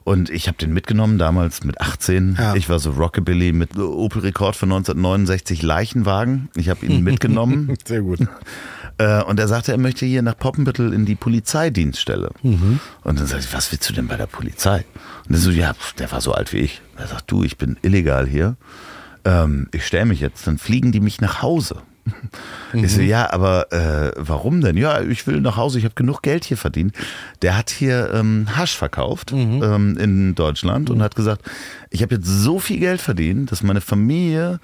Speaker 3: Und ich habe den mitgenommen, damals mit 18. Ja. Ich war so Rockabilly mit Opel Rekord von 1969 Leichenwagen. Ich habe ihn mitgenommen.
Speaker 1: Sehr gut.
Speaker 3: Äh, und er sagte, er möchte hier nach Poppenbüttel in die Polizeidienststelle. Mhm. Und dann sagte ich, was willst du denn bei der Polizei? Und er so, ja, der war so alt wie ich. Er sagt, du, ich bin illegal hier. Ähm, ich stelle mich jetzt, dann fliegen die mich nach Hause. Mhm. Ich so, ja, aber äh, warum denn? Ja, ich will nach Hause, ich habe genug Geld hier verdient. Der hat hier ähm, Hasch verkauft mhm. ähm, in Deutschland mhm. und hat gesagt, ich habe jetzt so viel Geld verdient, dass meine Familie,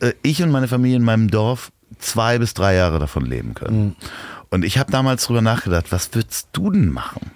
Speaker 3: äh, ich und meine Familie in meinem Dorf zwei bis drei Jahre davon leben können. Mhm. Und ich habe damals drüber nachgedacht, was würdest du denn machen?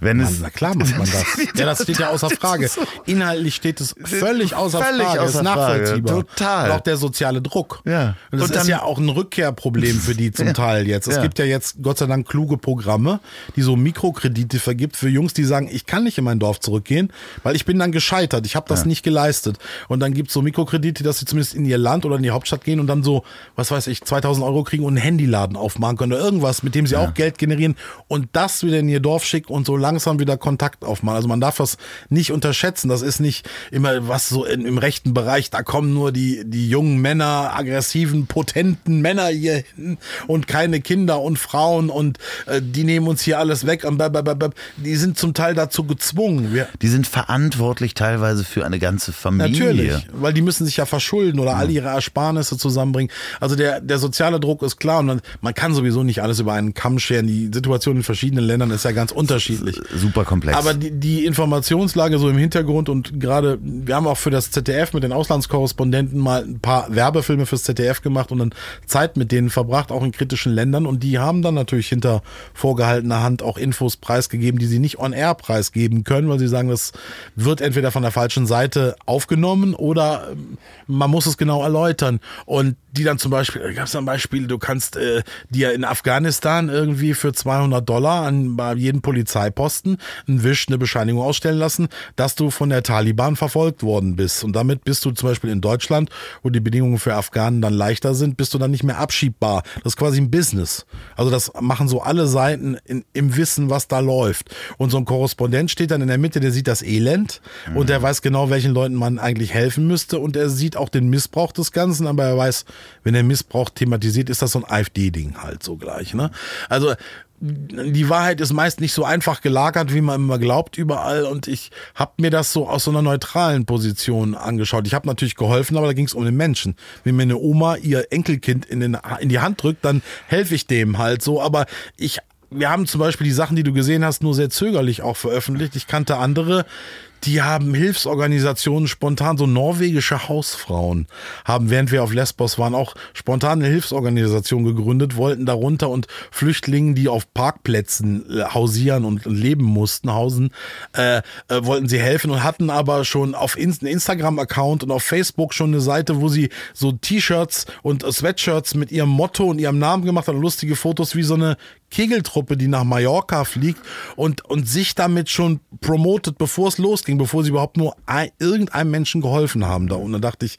Speaker 3: Wenn
Speaker 1: Mann,
Speaker 3: es,
Speaker 1: na klar macht man das. ja, das steht ja außer Frage. Inhaltlich steht es völlig außer
Speaker 3: Völlig
Speaker 1: Frage.
Speaker 3: außer
Speaker 1: ist nachvollziehbar.
Speaker 3: Frage. Total.
Speaker 1: Und auch der soziale Druck.
Speaker 3: Ja.
Speaker 1: Und das
Speaker 3: Und
Speaker 1: ist ja auch ein Rückkehrproblem für die zum Teil jetzt. Es
Speaker 3: Ja.
Speaker 1: gibt ja jetzt Gott sei Dank kluge Programme, die so Mikrokredite vergibt für Jungs, die sagen, ich kann nicht in mein Dorf zurückgehen, weil ich bin dann gescheitert. Ich habe das nicht geleistet. Und dann gibt es so Mikrokredite, dass sie zumindest in ihr Land oder in die Hauptstadt gehen und dann so, was weiß ich, 2000 Euro kriegen und einen Handyladen aufmachen können oder irgendwas, mit dem sie auch Geld generieren und das wieder in ihr Dorf schicken und so langsam wieder Kontakt aufmachen. Also man darf das nicht unterschätzen. Das ist nicht immer was so in, im rechten Bereich, da kommen nur die, die jungen Männer, aggressiven, potenten Männer hier hin und keine Kinder und Frauen und äh, die nehmen uns hier alles weg. Und blablabla. die sind zum Teil dazu gezwungen. Wir,
Speaker 3: die sind verantwortlich teilweise für eine ganze Familie.
Speaker 1: Natürlich, weil die müssen sich ja verschulden oder all ihre Ersparnisse zusammenbringen. Also der, der soziale Druck ist klar und man, man kann sowieso nicht alles über einen Kamm scheren. Die Situation in verschiedenen Ländern ist ja ganz unterschiedlich.
Speaker 3: Super komplex.
Speaker 1: Aber die, die Informationslage so im Hintergrund und gerade, wir haben auch für das ZDF mit den Auslandskorrespondenten mal ein paar Werbefilme fürs ZDF gemacht und dann Zeit mit denen verbracht, auch in kritischen Ländern. Und die haben dann natürlich hinter vorgehaltener Hand auch Infos preisgegeben, die sie nicht on air preisgeben können, weil sie sagen, das wird entweder von der falschen Seite aufgenommen oder ähm, man muss es genau erläutern. Und die dann zum Beispiel, gab es ein Beispiel, du kannst äh, dir in Afghanistan irgendwie für 200 Dollar an bei jedem Polizeiposten einen Wisch, eine Bescheinigung ausstellen lassen, dass du von der Taliban verfolgt worden bist. Und damit bist du zum Beispiel in Deutschland, wo die Bedingungen für Afghanen dann leichter sind, bist du dann nicht mehr abschiebbar. Das ist quasi ein Business. Also das machen so alle Seiten in, im Wissen, was da läuft. Und so ein Korrespondent steht dann in der Mitte, der sieht das Elend und der weiß genau, welchen Leuten man eigentlich helfen müsste und er sieht auch den Missbrauch des Ganzen, aber er weiß, wenn er Missbrauch thematisiert, ist das so ein AfD-Ding halt so gleich. Ne? Also die Wahrheit ist meist nicht so einfach gelagert, wie man immer glaubt überall. Und ich habe mir das so aus so einer neutralen Position angeschaut. Ich habe natürlich geholfen, aber da ging es um den Menschen. Wenn mir eine Oma ihr Enkelkind in, den, in die Hand drückt, dann helfe ich dem halt so. Aber ich wir haben zum Beispiel die Sachen, die du gesehen hast, nur sehr zögerlich auch veröffentlicht. Ich kannte andere, die haben Hilfsorganisationen spontan, so norwegische Hausfrauen haben, während wir auf Lesbos waren, auch spontan eine Hilfsorganisation gegründet, wollten darunter und Flüchtlingen, die auf Parkplätzen äh, hausieren und leben mussten, hausen, äh, äh, wollten sie helfen und hatten aber schon auf Inst Instagram-Account und auf Facebook schon eine Seite, wo sie so T-Shirts und Sweatshirts mit ihrem Motto und ihrem Namen gemacht haben, lustige Fotos wie so eine Kegeltruppe, die nach Mallorca fliegt und, und sich damit schon promotet, bevor es losging, bevor sie überhaupt nur ein, irgendeinem Menschen geholfen haben da. Und da dachte ich,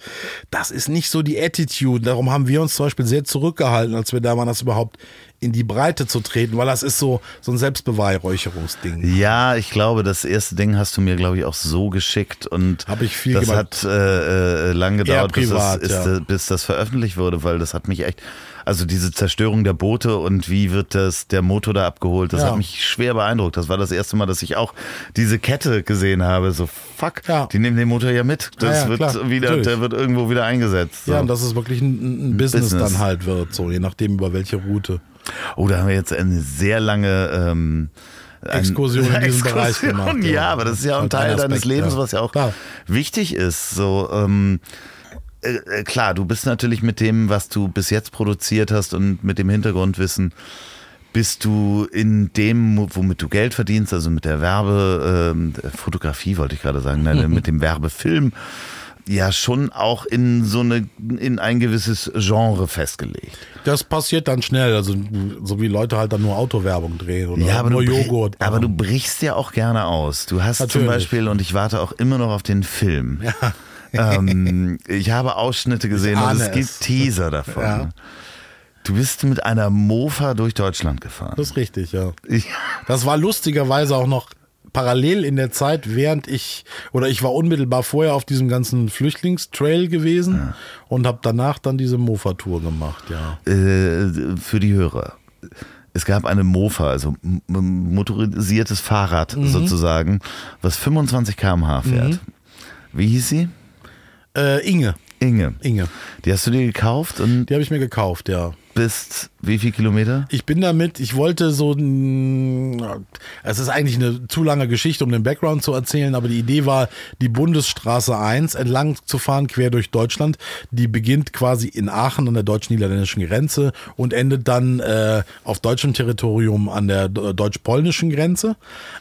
Speaker 1: das ist nicht so die Attitude. Darum haben wir uns zum Beispiel sehr zurückgehalten, als wir da waren, das überhaupt in die Breite zu treten, weil das ist so, so ein Selbstbeweihräucherungsding.
Speaker 3: Ja, ich glaube, das erste Ding hast du mir, glaube ich, auch so geschickt und
Speaker 1: Hab ich viel
Speaker 3: das
Speaker 1: gemacht.
Speaker 3: hat äh, äh, lang gedauert, bis,
Speaker 1: privat,
Speaker 3: das, ist,
Speaker 1: ja.
Speaker 3: äh, bis das veröffentlicht wurde, weil das hat mich echt, also diese Zerstörung der Boote und wie wird das der Motor da abgeholt, das
Speaker 1: Ja.
Speaker 3: hat mich schwer beeindruckt. Das war das erste Mal, dass ich auch diese Kette gesehen habe. So fuck,
Speaker 1: Ja.
Speaker 3: die nehmen den Motor ja mit. Das wird
Speaker 1: klar,
Speaker 3: wieder,
Speaker 1: natürlich.
Speaker 3: der wird irgendwo wieder eingesetzt. So.
Speaker 1: Ja, und dass es wirklich ein, ein Business,
Speaker 3: Business.
Speaker 1: dann halt wird, so je nachdem über welche Route.
Speaker 3: Oh, da haben wir jetzt eine sehr lange ähm, ein-
Speaker 1: Exkursion in diesem Bereich
Speaker 3: Exkursion,
Speaker 1: gemacht,
Speaker 3: Ja,
Speaker 1: ja.
Speaker 3: aber das ist ja auch ein Teil
Speaker 1: Aspekt,
Speaker 3: deines Lebens,
Speaker 1: ja.
Speaker 3: was ja auch
Speaker 1: Klar.
Speaker 3: wichtig ist. So, ähm, äh, äh, klar, du bist natürlich mit dem, was du bis jetzt produziert hast und mit dem Hintergrundwissen, bist du in dem, womit du Geld verdienst, also mit der Werbe, ähm, Fotografie wollte ich gerade sagen, nein, mit dem Werbefilm, ja schon auch in so eine, in ein gewisses Genre festgelegt.
Speaker 1: Das passiert dann schnell, also so wie Leute halt dann nur Autowerbung drehen oder
Speaker 3: Ja, aber
Speaker 1: nur Joghurt.
Speaker 3: aber du brichst ja auch gerne aus. Du hast zum
Speaker 1: Natürlich.
Speaker 3: Beispiel, und ich warte auch immer noch auf den Film. ähm, ich habe Ausschnitte gesehen und
Speaker 1: ahne
Speaker 3: es gibt
Speaker 1: es.
Speaker 3: Teaser davon.
Speaker 1: Ja.
Speaker 3: Du bist mit einer Mofa durch Deutschland gefahren.
Speaker 1: Das ist richtig, ja.
Speaker 3: Ich,
Speaker 1: Das war lustigerweise auch noch parallel in der Zeit, während ich, oder ich war unmittelbar vorher auf diesem ganzen Flüchtlingstrail gewesen und habe danach dann diese Mofa-Tour gemacht, ja.
Speaker 3: äh, für die Hörer. Es gab eine Mofa, also motorisiertes Fahrrad
Speaker 1: Mhm.
Speaker 3: sozusagen, was 25 km/h fährt. Wie hieß sie?
Speaker 1: Äh, Inge,
Speaker 3: Inge.
Speaker 1: Inge.
Speaker 3: Die hast du dir gekauft und
Speaker 1: Die habe ich mir gekauft, ja.
Speaker 3: Bist wie viel Kilometer?
Speaker 1: Ich bin damit, ich wollte so, es ist eigentlich eine zu lange Geschichte, um den Background zu erzählen, aber die Idee war, die Bundesstraße 1 entlang zu fahren, quer durch Deutschland. Die beginnt quasi in Aachen an der deutsch-niederländischen Grenze und endet dann äh, auf deutschem Territorium an der deutsch-polnischen Grenze.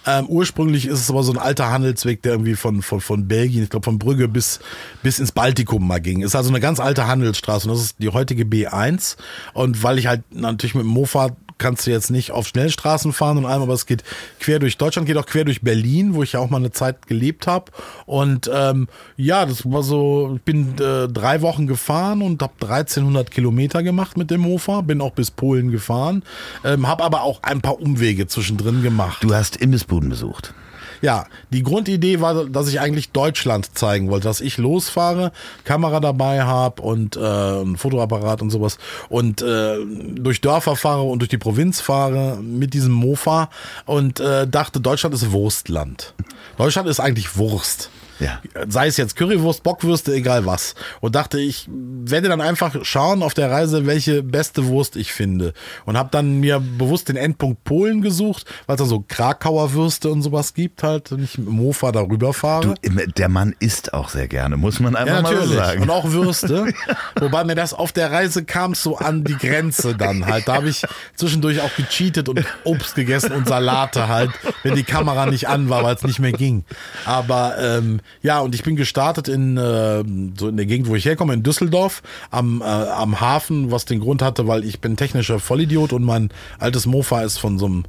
Speaker 1: Ähm, ursprünglich ist es aber so ein alter Handelsweg, der irgendwie von, von, von Belgien, ich glaube von Brügge bis, bis ins Baltikum mal ging. Ist also eine ganz alte Handelsstraße und das ist die heutige B1. Und weil ich halt natürlich mit dem Mofa kannst du jetzt nicht auf Schnellstraßen fahren und allem, aber es geht quer durch Deutschland, geht auch quer durch Berlin, wo ich ja auch mal eine Zeit gelebt habe. Und ähm, ja, das war so, ich bin äh, drei Wochen gefahren und habe 1300 Kilometer gemacht mit dem Mofa, bin auch bis Polen gefahren, ähm, habe aber auch ein paar Umwege zwischendrin gemacht.
Speaker 3: Du hast Imbissbuden besucht.
Speaker 1: Ja, die Grundidee war, dass ich eigentlich Deutschland zeigen wollte, dass ich losfahre, Kamera dabei habe und äh, ein Fotoapparat und sowas und äh, durch Dörfer fahre und durch die Provinz fahre mit diesem Mofa und äh, dachte, Deutschland ist Wurstland. Deutschland ist eigentlich Wurst. Ja. Sei es jetzt Currywurst, Bockwürste, egal was. Und dachte, ich werde dann einfach schauen auf der Reise, welche beste Wurst ich finde. Und habe dann mir bewusst den Endpunkt Polen gesucht, weil es da so Krakauer Würste und sowas gibt halt und ich mit dem Mofa darüber fahre.
Speaker 3: Du, der Mann isst auch sehr gerne, muss man einfach ja, natürlich. mal sagen.
Speaker 1: Und auch Würste. Wobei mir das auf der Reise kam so an die Grenze dann halt. Da habe ich zwischendurch auch gecheatet und Obst gegessen und Salate halt, wenn die Kamera nicht an war, weil es nicht mehr ging. Aber ähm, ja, und ich bin gestartet in äh, so in der Gegend, wo ich herkomme, in Düsseldorf, am, äh, am Hafen, was den Grund hatte, weil ich bin technischer Vollidiot und mein altes Mofa ist von so einem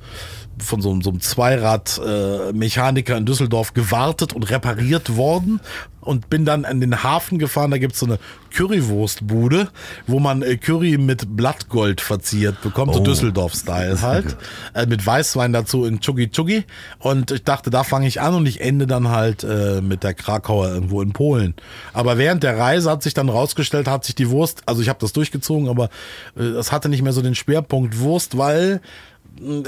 Speaker 1: von so, so einem Zweirad-Mechaniker äh, in Düsseldorf gewartet und repariert worden und bin dann an den Hafen gefahren. Da gibt's so eine Currywurstbude, wo man äh, Curry mit Blattgold verziert bekommt, oh. so Düsseldorf-Style halt. Äh, mit Weißwein dazu in Chuggi Chuggi. Und ich dachte, da fange ich an und ich ende dann halt äh, mit der Krakauer irgendwo in Polen. Aber während der Reise hat sich dann rausgestellt, hat sich die Wurst, also ich habe das durchgezogen, aber äh, es hatte nicht mehr so den Schwerpunkt Wurst, weil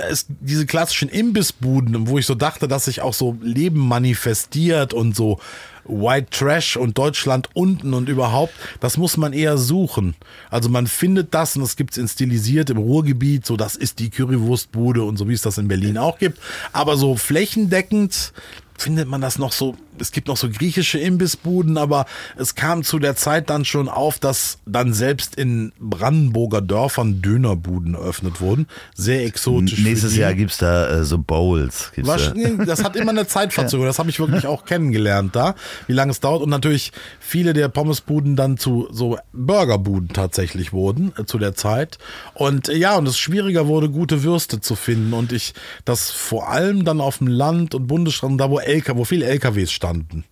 Speaker 1: es diese klassischen Imbissbuden, wo ich so dachte, dass sich auch so Leben manifestiert und so White Trash und Deutschland unten und überhaupt, das muss man eher suchen. Also man findet das und das gibt's in stilisiert im Ruhrgebiet, so das ist die Currywurstbude und so wie es das in Berlin auch gibt. Aber so flächendeckend findet man das noch so es gibt noch so griechische Imbissbuden, aber es kam zu der Zeit dann schon auf, dass dann selbst in Brandenburger Dörfern Dönerbuden eröffnet wurden. Sehr exotisch.
Speaker 3: Nächstes Jahr gibt es da äh, so Bowls.
Speaker 1: Was, da. Das hat immer eine Zeitverzögerung. Das habe ich wirklich auch kennengelernt da, wie lange es dauert. Und natürlich viele der Pommesbuden dann zu so Burgerbuden tatsächlich wurden äh, zu der Zeit. Und äh, ja, und es schwieriger wurde, gute Würste zu finden. Und ich das vor allem dann auf dem Land und Bundesstraßen, da wo LK, wo viele LKWs standen standen.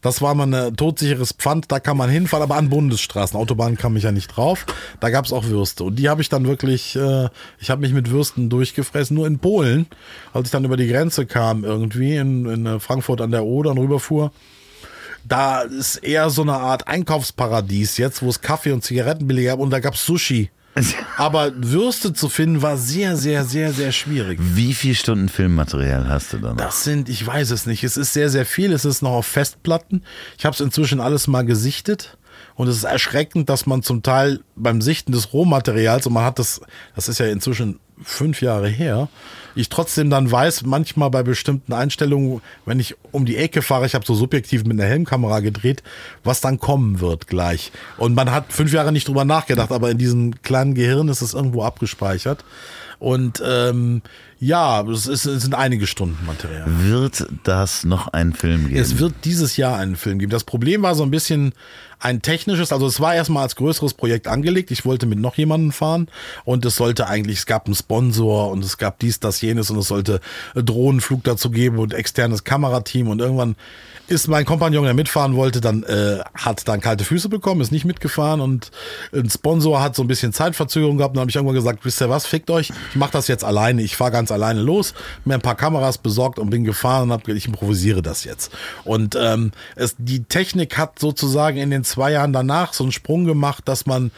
Speaker 1: Das war mal ein todsicheres Pfand, da kann man hinfahren, aber an Bundesstraßen. Autobahnen kam ich ja nicht drauf. Da gab es auch Würste. Und die habe ich dann wirklich, äh, ich habe mich mit Würsten durchgefressen. Nur in Polen, als ich dann über die Grenze kam, irgendwie in, in äh, Frankfurt an der Oder und rüberfuhr, da ist eher so eine Art Einkaufsparadies jetzt, wo es Kaffee und Zigaretten billiger gab und da gab es Sushi. Aber Würste zu finden war sehr, sehr, sehr, sehr schwierig.
Speaker 3: Wie viele Stunden Filmmaterial hast du dann?
Speaker 1: Das sind, ich weiß es nicht. Es ist sehr, sehr viel. Es ist noch auf Festplatten. Ich habe es inzwischen alles mal gesichtet. Und es ist erschreckend, dass man zum Teil beim Sichten des Rohmaterials, und man hat das, das ist ja inzwischen fünf Jahre her, ich trotzdem dann weiß, manchmal bei bestimmten Einstellungen, wenn ich um die Ecke fahre, ich habe so subjektiv mit einer Helmkamera gedreht, was dann kommen wird gleich. Und man hat fünf Jahre nicht drüber nachgedacht, aber in diesem kleinen Gehirn ist es irgendwo abgespeichert. Und ähm, ja, es, ist, es sind einige Stunden Material.
Speaker 3: Wird das noch einen Film geben?
Speaker 1: Es wird dieses Jahr einen Film geben. Das Problem war so ein bisschen ein technisches, also es war erstmal als größeres Projekt angelegt. Ich wollte mit noch jemandem fahren und es sollte eigentlich, es gab einen Sponsor und es gab dies, das, jenes und es sollte Drohnenflug dazu geben und externes Kamerateam und irgendwann ist mein Kompagnon, der mitfahren wollte, dann äh, hat dann kalte Füße bekommen, ist nicht mitgefahren und ein Sponsor hat so ein bisschen Zeitverzögerung gehabt. Und habe ich irgendwann gesagt, wisst ihr was, fickt euch, ich mache das jetzt alleine. Ich fahre ganz alleine los, mir ein paar Kameras besorgt und bin gefahren und habe ich improvisiere das jetzt. Und ähm, es, die Technik hat sozusagen in den zwei Jahren danach so einen Sprung gemacht, dass man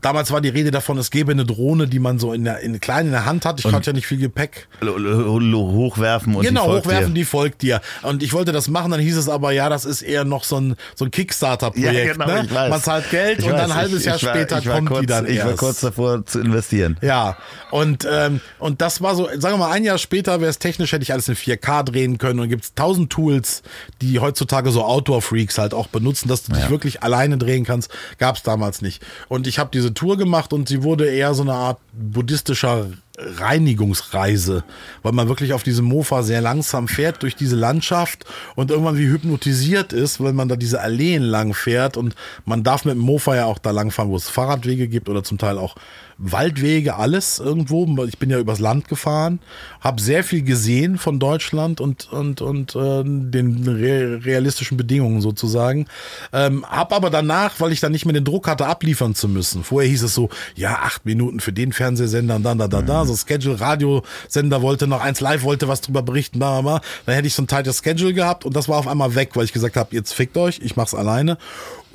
Speaker 1: damals war die Rede davon, es gäbe eine Drohne, die man so in der in klein in der Hand hat. Ich hatte ja nicht viel Gepäck.
Speaker 3: Hochwerfen und
Speaker 1: genau,
Speaker 3: die folgt
Speaker 1: hochwerfen,
Speaker 3: dir.
Speaker 1: die folgt dir. Und ich wollte das machen, dann hieß es aber, ja, das ist eher noch so ein, so ein Kickstarter-Projekt.
Speaker 3: Ja, genau,
Speaker 1: ne?
Speaker 3: ich weiß.
Speaker 1: Man zahlt Geld
Speaker 3: Ich
Speaker 1: und
Speaker 3: weiß,
Speaker 1: dann ein halbes
Speaker 3: ich-
Speaker 1: Jahr
Speaker 3: ich war-
Speaker 1: später
Speaker 3: war
Speaker 1: kommt
Speaker 3: kurz,
Speaker 1: die dann
Speaker 3: Ich war
Speaker 1: erst.
Speaker 3: kurz davor zu investieren.
Speaker 1: Ja, und, ähm, und das war so, sagen wir mal, ein Jahr später wäre es technisch, hätte ich alles in 4K drehen können und gibt es tausend Tools, die heutzutage so Outdoor-Freaks halt auch benutzen, dass du dich wirklich alleine drehen kannst. Gab es damals nicht. Und ich habe diese Tour gemacht und sie wurde eher so eine Art buddhistischer Reinigungsreise, weil man wirklich auf diesem Mofa sehr langsam fährt durch diese Landschaft und irgendwann wie hypnotisiert ist, wenn man da diese Alleen lang fährt und man darf mit dem Mofa ja auch da lang fahren, wo es Fahrradwege gibt oder zum Teil auch Waldwege, alles irgendwo. Ich bin ja übers Land gefahren, habe sehr viel gesehen von Deutschland und, und, und äh, den re realistischen Bedingungen sozusagen. Ähm, hab aber danach, weil ich dann nicht mehr den Druck hatte, abliefern zu müssen. Vorher hieß es so, ja, acht Minuten für den Fernsehsender dann, da, da, da, so Schedule, Radiosender wollte noch eins live, wollte was drüber berichten, bla, bla, bla. Dann hätte ich so ein tightes Schedule gehabt und das war auf einmal weg, weil ich gesagt habe, jetzt fickt euch, ich mach's alleine.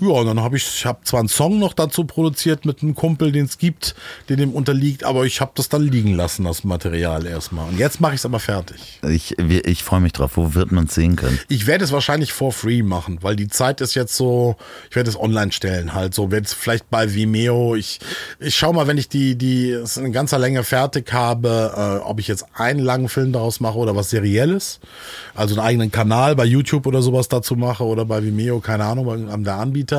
Speaker 1: Ja, und dann habe ich, ich habe zwar einen Song noch dazu produziert mit einem Kumpel, den es gibt, der dem unterliegt, aber ich habe das dann liegen lassen, das Material erstmal. Und jetzt mache ich es aber fertig.
Speaker 3: Ich, ich freue mich drauf. Wo wird man es sehen können?
Speaker 1: Ich werde es wahrscheinlich for free machen, weil die Zeit ist jetzt so, ich werde es online stellen halt so, werde es vielleicht bei Vimeo, ich, ich schau mal, wenn ich die, die, es in ganzer Länge fertig habe, äh, ob ich jetzt einen langen Film daraus mache oder was Serielles, also einen eigenen Kanal bei YouTube oder sowas dazu mache oder bei Vimeo, keine Ahnung, bei einem der Anbieter.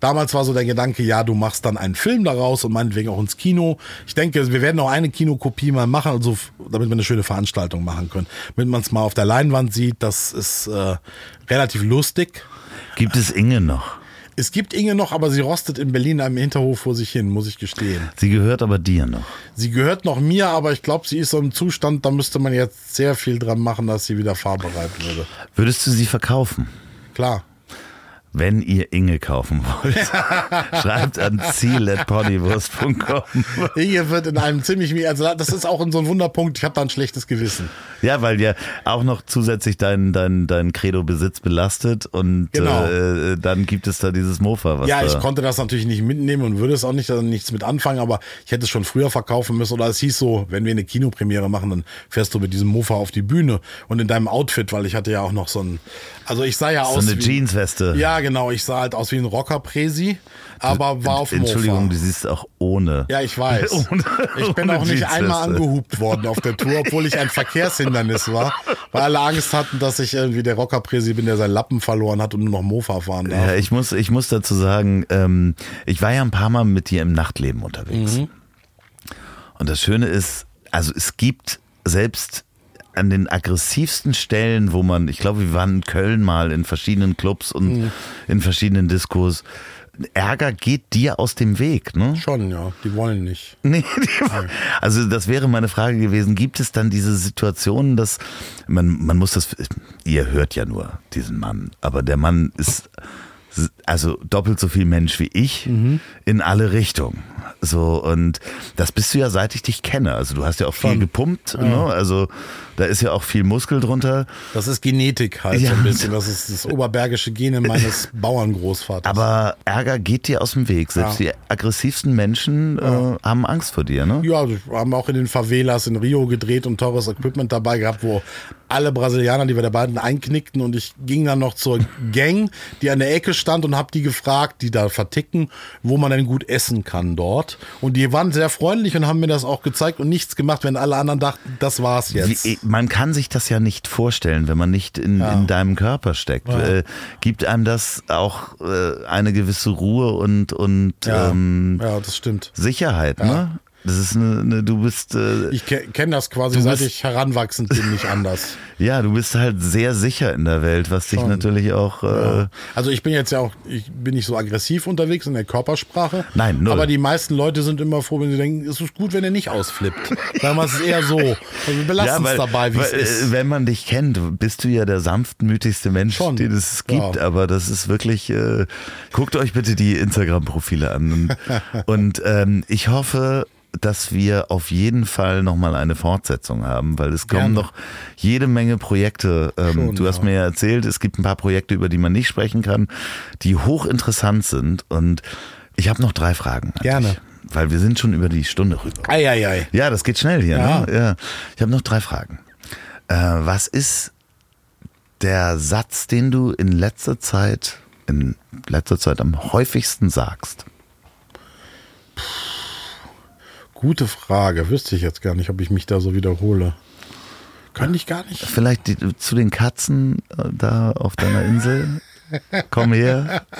Speaker 1: Damals war so der Gedanke, ja, du machst dann einen Film daraus und meinetwegen auch ins Kino. Ich denke, wir werden auch eine Kinokopie mal machen, also damit wir eine schöne Veranstaltung machen können. Damit man es mal auf der Leinwand sieht, das ist äh, relativ lustig.
Speaker 3: Gibt es Inge noch?
Speaker 1: Es gibt Inge noch, aber sie rostet in Berlin in einem Hinterhof vor sich hin, muss ich gestehen.
Speaker 3: Sie gehört aber dir noch.
Speaker 1: Sie gehört noch mir, aber ich glaube, sie ist so im Zustand, da müsste man jetzt sehr viel dran machen, dass sie wieder fahrbereit würde.
Speaker 3: Würdest du sie verkaufen?
Speaker 1: Klar.
Speaker 3: Wenn ihr Inge kaufen wollt, schreibt an ziel.ponywurst.com.
Speaker 1: Inge wird in einem ziemlich, also das ist auch in so ein Wunderpunkt, ich habe da ein schlechtes Gewissen.
Speaker 3: Ja, weil ja auch noch zusätzlich dein, dein, dein Credo-Besitz belastet und
Speaker 1: Genau.
Speaker 3: äh, dann gibt es da dieses Mofa. Was
Speaker 1: Ja, ich konnte das natürlich nicht mitnehmen und würde es auch nicht, also nichts mit anfangen, aber ich hätte es schon früher verkaufen müssen. Oder es hieß so, wenn wir eine Kinopremiere machen, dann fährst du mit diesem Mofa auf die Bühne und in deinem Outfit, weil ich hatte ja auch noch so ein, also ich sah ja
Speaker 3: so
Speaker 1: aus
Speaker 3: eine
Speaker 1: wie,
Speaker 3: Jeansweste.
Speaker 1: Ja, genau, ich sah halt aus wie ein Rocker-Presi, aber war auf
Speaker 3: Entschuldigung,
Speaker 1: Mofa.
Speaker 3: du siehst auch ohne.
Speaker 1: Ja, ich weiß.
Speaker 3: Ohne-
Speaker 1: ich bin auch nicht einmal angehupt worden auf der Tour, obwohl ich ein Verkehrshindernis war, weil alle Angst hatten, dass ich irgendwie der Rocker-Presi bin, der seinen Lappen verloren hat und nur noch Mofa fahren darf.
Speaker 3: Ja, ich muss, ich muss dazu sagen, ähm, ich war ja ein paar Mal mit dir im Nachtleben unterwegs.
Speaker 1: Mhm.
Speaker 3: Und das Schöne ist, also es gibt selbst an den aggressivsten Stellen, wo man, ich glaube, wir waren in Köln mal in verschiedenen Clubs und
Speaker 1: Mhm.
Speaker 3: in verschiedenen Diskos. Ärger geht dir aus dem Weg, ne?
Speaker 1: Schon, ja, die wollen nicht.
Speaker 3: Nee, die, also das wäre meine Frage gewesen. Gibt es dann diese Situationen, dass man, man muss das, ihr hört ja nur diesen Mann, aber der Mann ist also doppelt so viel Mensch wie ich in alle Richtungen. So, und das bist du ja, seit ich dich kenne. Also du hast ja auch viel
Speaker 1: Schon.
Speaker 3: gepumpt, ne? also da ist ja auch viel Muskel drunter.
Speaker 1: Das ist Genetik halt
Speaker 3: Ja.
Speaker 1: so ein bisschen. Das ist das oberbergische Gene meines Bauerngroßvaters.
Speaker 3: Aber Ärger geht dir aus dem Weg. Selbst
Speaker 1: Ja.
Speaker 3: die aggressivsten Menschen äh, haben Angst vor dir, ne?
Speaker 1: ja, wir haben auch in den Favelas in Rio gedreht und teures Equipment dabei gehabt, wo alle Brasilianer, die wir da beiden einknickten und ich ging dann noch zur Gang, die an der Ecke stand und habe die gefragt, die da verticken, wo man denn gut essen kann dort. Und die waren sehr freundlich und haben mir das auch gezeigt und nichts gemacht, wenn alle anderen dachten, das war's jetzt.
Speaker 3: Wie, man kann sich das ja nicht vorstellen, wenn man nicht in, in deinem Körper steckt. Äh, gibt einem das auch äh, eine gewisse Ruhe und, und
Speaker 1: ja,
Speaker 3: ähm,
Speaker 1: ja, das stimmt.
Speaker 3: Sicherheit, ne? Das ist eine, eine du bist äh,
Speaker 1: Ich ke kenne das quasi,
Speaker 3: Du
Speaker 1: seit
Speaker 3: bist-
Speaker 1: ich heranwachsend bin, nicht anders.
Speaker 3: ja, du bist halt sehr sicher in der Welt, was dich
Speaker 1: Schon.
Speaker 3: natürlich auch äh,
Speaker 1: Also ich bin jetzt ja auch, ich bin nicht so aggressiv unterwegs in der Körpersprache.
Speaker 3: Nein, null.
Speaker 1: Aber die meisten Leute sind immer froh, wenn sie denken, es ist gut, wenn er nicht ausflippt. Damals ist es eher so. Also wir belassen es dabei, wie es ist.
Speaker 3: äh, Wenn man dich kennt, bist du ja der sanftmütigste Mensch,
Speaker 1: Schon,
Speaker 3: den es gibt.
Speaker 1: ja.
Speaker 3: Aber das ist wirklich, äh, guckt euch bitte die Instagram-Profile an. Und, und ähm, ich hoffe, dass wir auf jeden Fall nochmal eine Fortsetzung haben, weil es kommen
Speaker 1: Gerne.
Speaker 3: noch jede Menge Projekte. Ähm,
Speaker 1: Schon,
Speaker 3: du hast
Speaker 1: ja.
Speaker 3: mir ja erzählt, es gibt ein paar Projekte, über die man nicht sprechen kann, die hochinteressant sind. Und ich habe noch drei Fragen.
Speaker 1: Gerne.
Speaker 3: dich. weil wir sind schon über die Stunde rüber.
Speaker 1: Eieiei.
Speaker 3: Ja, das geht schnell hier.
Speaker 1: Ja.
Speaker 3: Ne? Ja. Ich habe noch drei Fragen. Äh, was ist der Satz, den du in letzter Zeit, in letzter Zeit am häufigsten sagst?
Speaker 1: Gute Frage. Wüsste ich jetzt gar nicht, ob ich mich da so wiederhole. Könnte ich gar nicht.
Speaker 3: Vielleicht die, zu den Katzen äh, da auf deiner Insel? Komm her.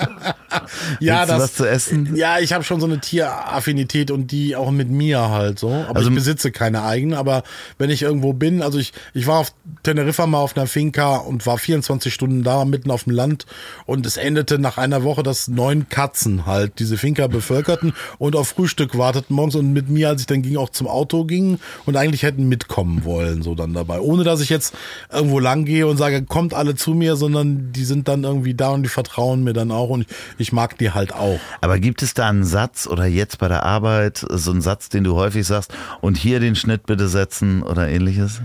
Speaker 1: Ja,
Speaker 3: du was zu essen?
Speaker 1: Ja, ich habe schon so eine Tieraffinität und die auch mit mir halt so. Aber
Speaker 3: Also-
Speaker 1: ich besitze keine eigenen. Aber wenn ich irgendwo bin, also ich, ich war auf Teneriffa mal auf einer Finca und war 24 Stunden da, mitten auf dem Land. Und es endete nach einer Woche, dass neun Katzen halt diese Finca bevölkerten und auf Frühstück warteten morgens und mit mir, als ich dann ging, auch zum Auto gingen und eigentlich hätten mitkommen wollen, so dann dabei. Ohne dass ich jetzt irgendwo lang gehe und sage, kommt alle zu mir, sondern die sind dann irgendwie da und die vertrauen mir dann auch und ich mag die halt auch.
Speaker 3: Aber gibt es da einen Satz oder jetzt bei der Arbeit so einen Satz, den du häufig sagst und hier den Schnitt bitte setzen oder ähnliches?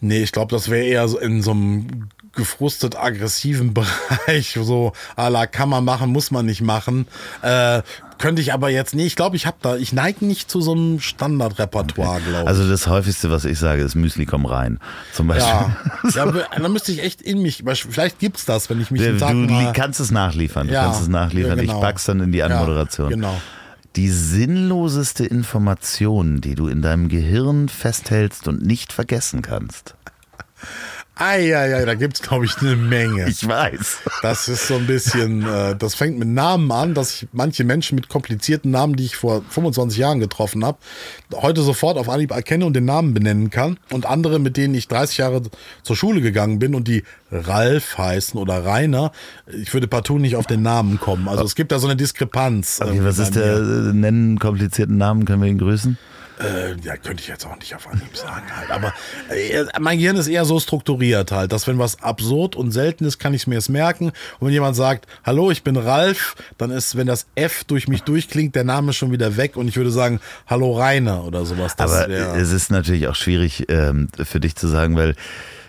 Speaker 1: Nee, ich glaube, das wäre eher so in so einem gefrustet aggressiven Bereich, so à la kann man machen, muss man nicht machen. Äh, könnte ich aber jetzt, nee, ich glaube, ich habe da, ich neige nicht zu so einem Standardrepertoire, glaube ich.
Speaker 3: Also das häufigste, was ich sage, ist Müsli komm rein. Zum Beispiel.
Speaker 1: ja, ja, da müsste ich echt in mich, vielleicht gibt's das, wenn ich mich
Speaker 3: Du li- kannst es nachliefern. Du
Speaker 1: Ja,
Speaker 3: kannst es nachliefern.
Speaker 1: ja, genau.
Speaker 3: Ich pack's dann in die Anmoderation.
Speaker 1: Genau.
Speaker 3: Die sinnloseste Information, die du in deinem Gehirn festhältst und nicht vergessen kannst.
Speaker 1: Eieiei, da gibt's glaube ich eine Menge.
Speaker 3: Ich weiß.
Speaker 1: Das ist so ein bisschen, äh, das fängt mit Namen an, dass ich manche Menschen mit komplizierten Namen, die ich vor 25 Jahren getroffen habe, heute sofort auf Anhieb erkenne und den Namen benennen kann. Und andere, mit denen ich 30 Jahre zur Schule gegangen bin und die Ralf heißen oder Rainer, ich würde partout nicht auf den Namen kommen. Also es gibt da so eine Diskrepanz.
Speaker 3: Okay,
Speaker 1: irgendwie
Speaker 3: was ist der nennen komplizierten Namen? Können wir ihn grüßen?
Speaker 1: Äh, ja, könnte ich jetzt auch nicht auf Anhieb sagen halt. Aber äh, mein Gehirn ist eher so strukturiert halt, dass wenn was absurd und selten ist, kann ich es mir jetzt merken. Und wenn jemand sagt, hallo, ich bin Ralf, dann ist, wenn das F durch mich durchklingt, der Name schon wieder weg und ich würde sagen, hallo Rainer oder sowas. Das
Speaker 3: Aber
Speaker 1: wär-
Speaker 3: es ist natürlich auch schwierig ähm, für dich zu sagen, weil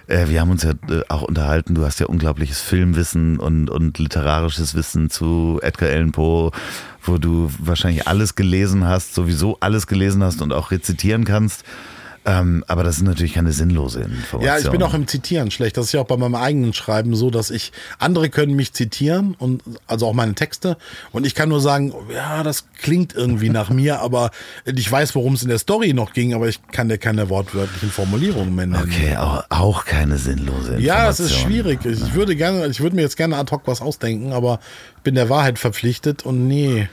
Speaker 3: äh, wir haben uns ja äh, auch unterhalten, du hast ja unglaubliches Filmwissen und, und literarisches Wissen zu Edgar Allan Poe, wo du wahrscheinlich alles gelesen hast, sowieso alles gelesen hast und auch rezitieren kannst. Ähm, aber das ist natürlich keine sinnlose Information.
Speaker 1: Ja, ich bin auch im Zitieren schlecht. Das ist ja auch bei meinem eigenen Schreiben so, dass ich, andere können mich zitieren und also auch meine Texte und ich kann nur sagen, ja, das klingt irgendwie nach mir, aber ich weiß, worum es in der Story noch ging, aber ich kann dir keine wortwörtlichen Formulierungen mehr nennen.
Speaker 3: Okay, auch, auch keine sinnlose Information.
Speaker 1: Ja, das ist schwierig. Ich würde gerne, ich würde mir jetzt gerne ad hoc was ausdenken, aber ich bin der Wahrheit verpflichtet und nee.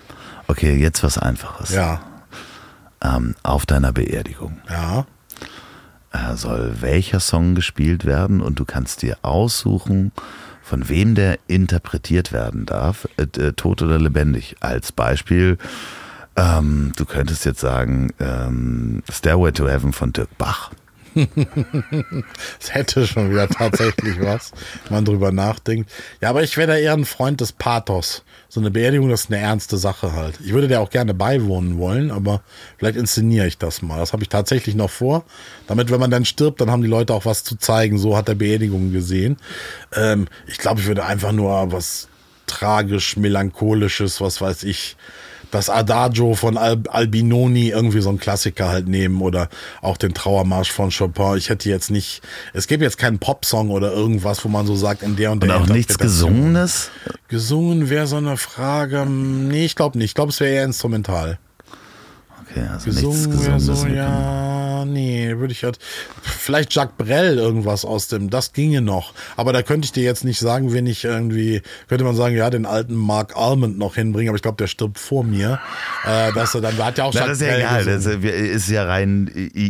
Speaker 3: Okay, jetzt was Einfaches.
Speaker 1: Ja,
Speaker 3: Ähm, auf deiner Beerdigung
Speaker 1: ja.
Speaker 3: Äh, soll welcher Song gespielt werden und du kannst dir aussuchen, von wem der interpretiert werden darf, äh, äh, tot oder lebendig. Als Beispiel, ähm, du könntest jetzt sagen, ähm, Stairway to Heaven von Dirk Bach.
Speaker 1: Es hätte schon wieder tatsächlich was, wenn man drüber nachdenkt. Ja, aber ich wäre da eher ein Freund des Pathos. So eine Beerdigung, das ist eine ernste Sache halt. Ich würde der auch gerne beiwohnen wollen, aber vielleicht inszeniere ich das mal. Das habe ich tatsächlich noch vor. Damit, wenn man dann stirbt, dann haben die Leute auch was zu zeigen. So hat er Beerdigung gesehen. Ähm, ich glaube, ich würde einfach nur was tragisch, melancholisches, was weiß ich, das Adagio von Al Albinoni, irgendwie so ein Klassiker halt nehmen oder auch den Trauermarsch von Chopin. Ich hätte jetzt nicht, es gibt jetzt keinen Popsong oder irgendwas, wo man so sagt, in der und
Speaker 3: Und
Speaker 1: der
Speaker 3: auch nichts. Gesungenes?
Speaker 1: Gesungen wäre so eine Frage. hm, Nee, ich glaube nicht. Ich glaube, es wäre eher instrumental.
Speaker 3: Okay, also nichts
Speaker 1: Gesungen wäre
Speaker 3: Gesundes.
Speaker 1: so, ja, nee, würde ich halt. Vielleicht Jacques Brel irgendwas aus dem, das ginge noch. Aber da könnte ich dir jetzt nicht sagen, wenn ich irgendwie, könnte man sagen, ja, den alten Mark Almond noch hinbringen, aber ich glaube, der stirbt vor mir. Äh, dass er dann, hat ja auch
Speaker 3: Na,
Speaker 1: Jacques
Speaker 3: das ist ja
Speaker 1: Brel
Speaker 3: egal, das
Speaker 1: gesungen.
Speaker 3: ist, ist ja rein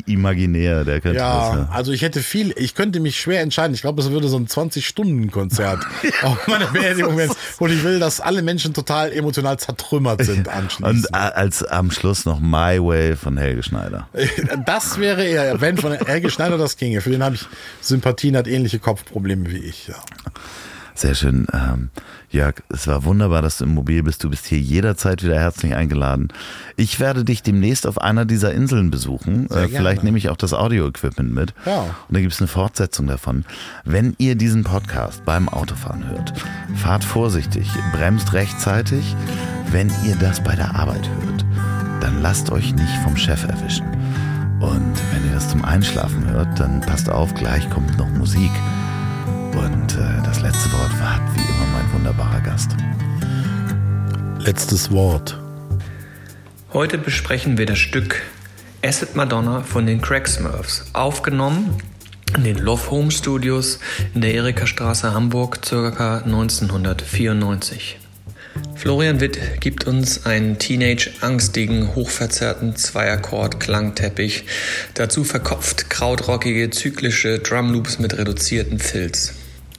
Speaker 3: imaginär, der könnte das.
Speaker 1: Ja,
Speaker 3: Ja.
Speaker 1: also ich hätte viel, ich könnte mich schwer entscheiden. Ich glaube, es würde so ein 20-Stunden-Konzert auf meine Beerdigung werden. Und ich will, dass alle Menschen total emotional zertrümmert sind anschließend.
Speaker 3: Und als am Schluss noch My Way von Helge Schneider.
Speaker 1: Das wäre eher, wenn von Helge Schneider das ginge. Für den habe ich Sympathien, hat ähnliche Kopfprobleme wie ich. Ja.
Speaker 3: Sehr schön. Ähm, Jörg, es war wunderbar, dass du im Mobil bist. Du bist hier jederzeit wieder herzlich eingeladen. Ich werde dich demnächst auf einer dieser Inseln besuchen. Äh, vielleicht nehme ich auch das Audio-Equipment mit.
Speaker 1: Ja.
Speaker 3: Und da gibt es eine Fortsetzung davon. Wenn ihr diesen Podcast beim Autofahren hört, fahrt vorsichtig, bremst rechtzeitig, wenn ihr das bei der Arbeit hört. Dann lasst euch nicht vom Chef erwischen. Und wenn ihr das zum Einschlafen hört, dann passt auf, gleich kommt noch Musik. Und äh, das letzte Wort hat wie immer mein wunderbarer Gast.
Speaker 1: Letztes Wort.
Speaker 4: Heute besprechen wir das Stück Acid Madonna von den Crack Smurfs, aufgenommen in den Love Home Studios in der Erikastraße Hamburg ca. 1994. Florian Witt gibt uns einen teenage-angstigen, hochverzerrten Zweiakkord-Klangteppich, dazu verkopft krautrockige, zyklische Drumloops mit reduzierten Filz.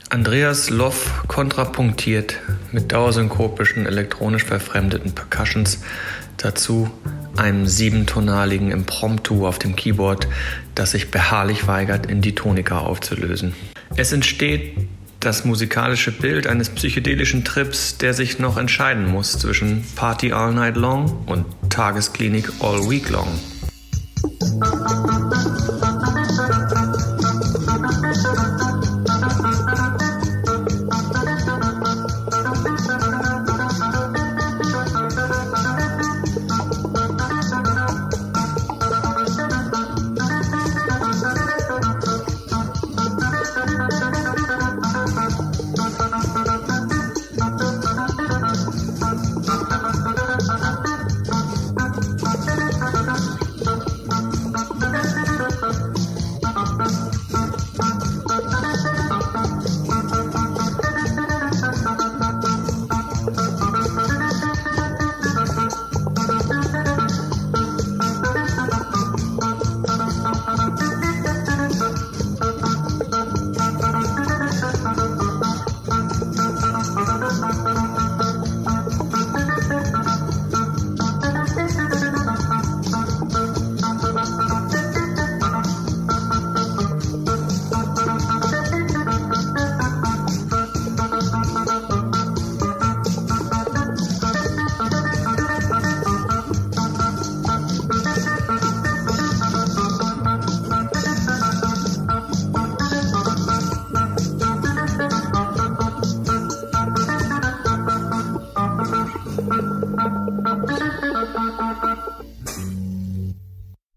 Speaker 4: Andreas Loff kontrapunktiert mit dauersynkopischen, elektronisch verfremdeten Percussions, dazu einem siebentonaligen Impromptu auf dem Keyboard, das sich beharrlich weigert, in die Tonika aufzulösen. Es entsteht das musikalische Bild eines psychedelischen Trips, der sich noch entscheiden muss zwischen Party All Night Long und Tagesklinik All Week Long.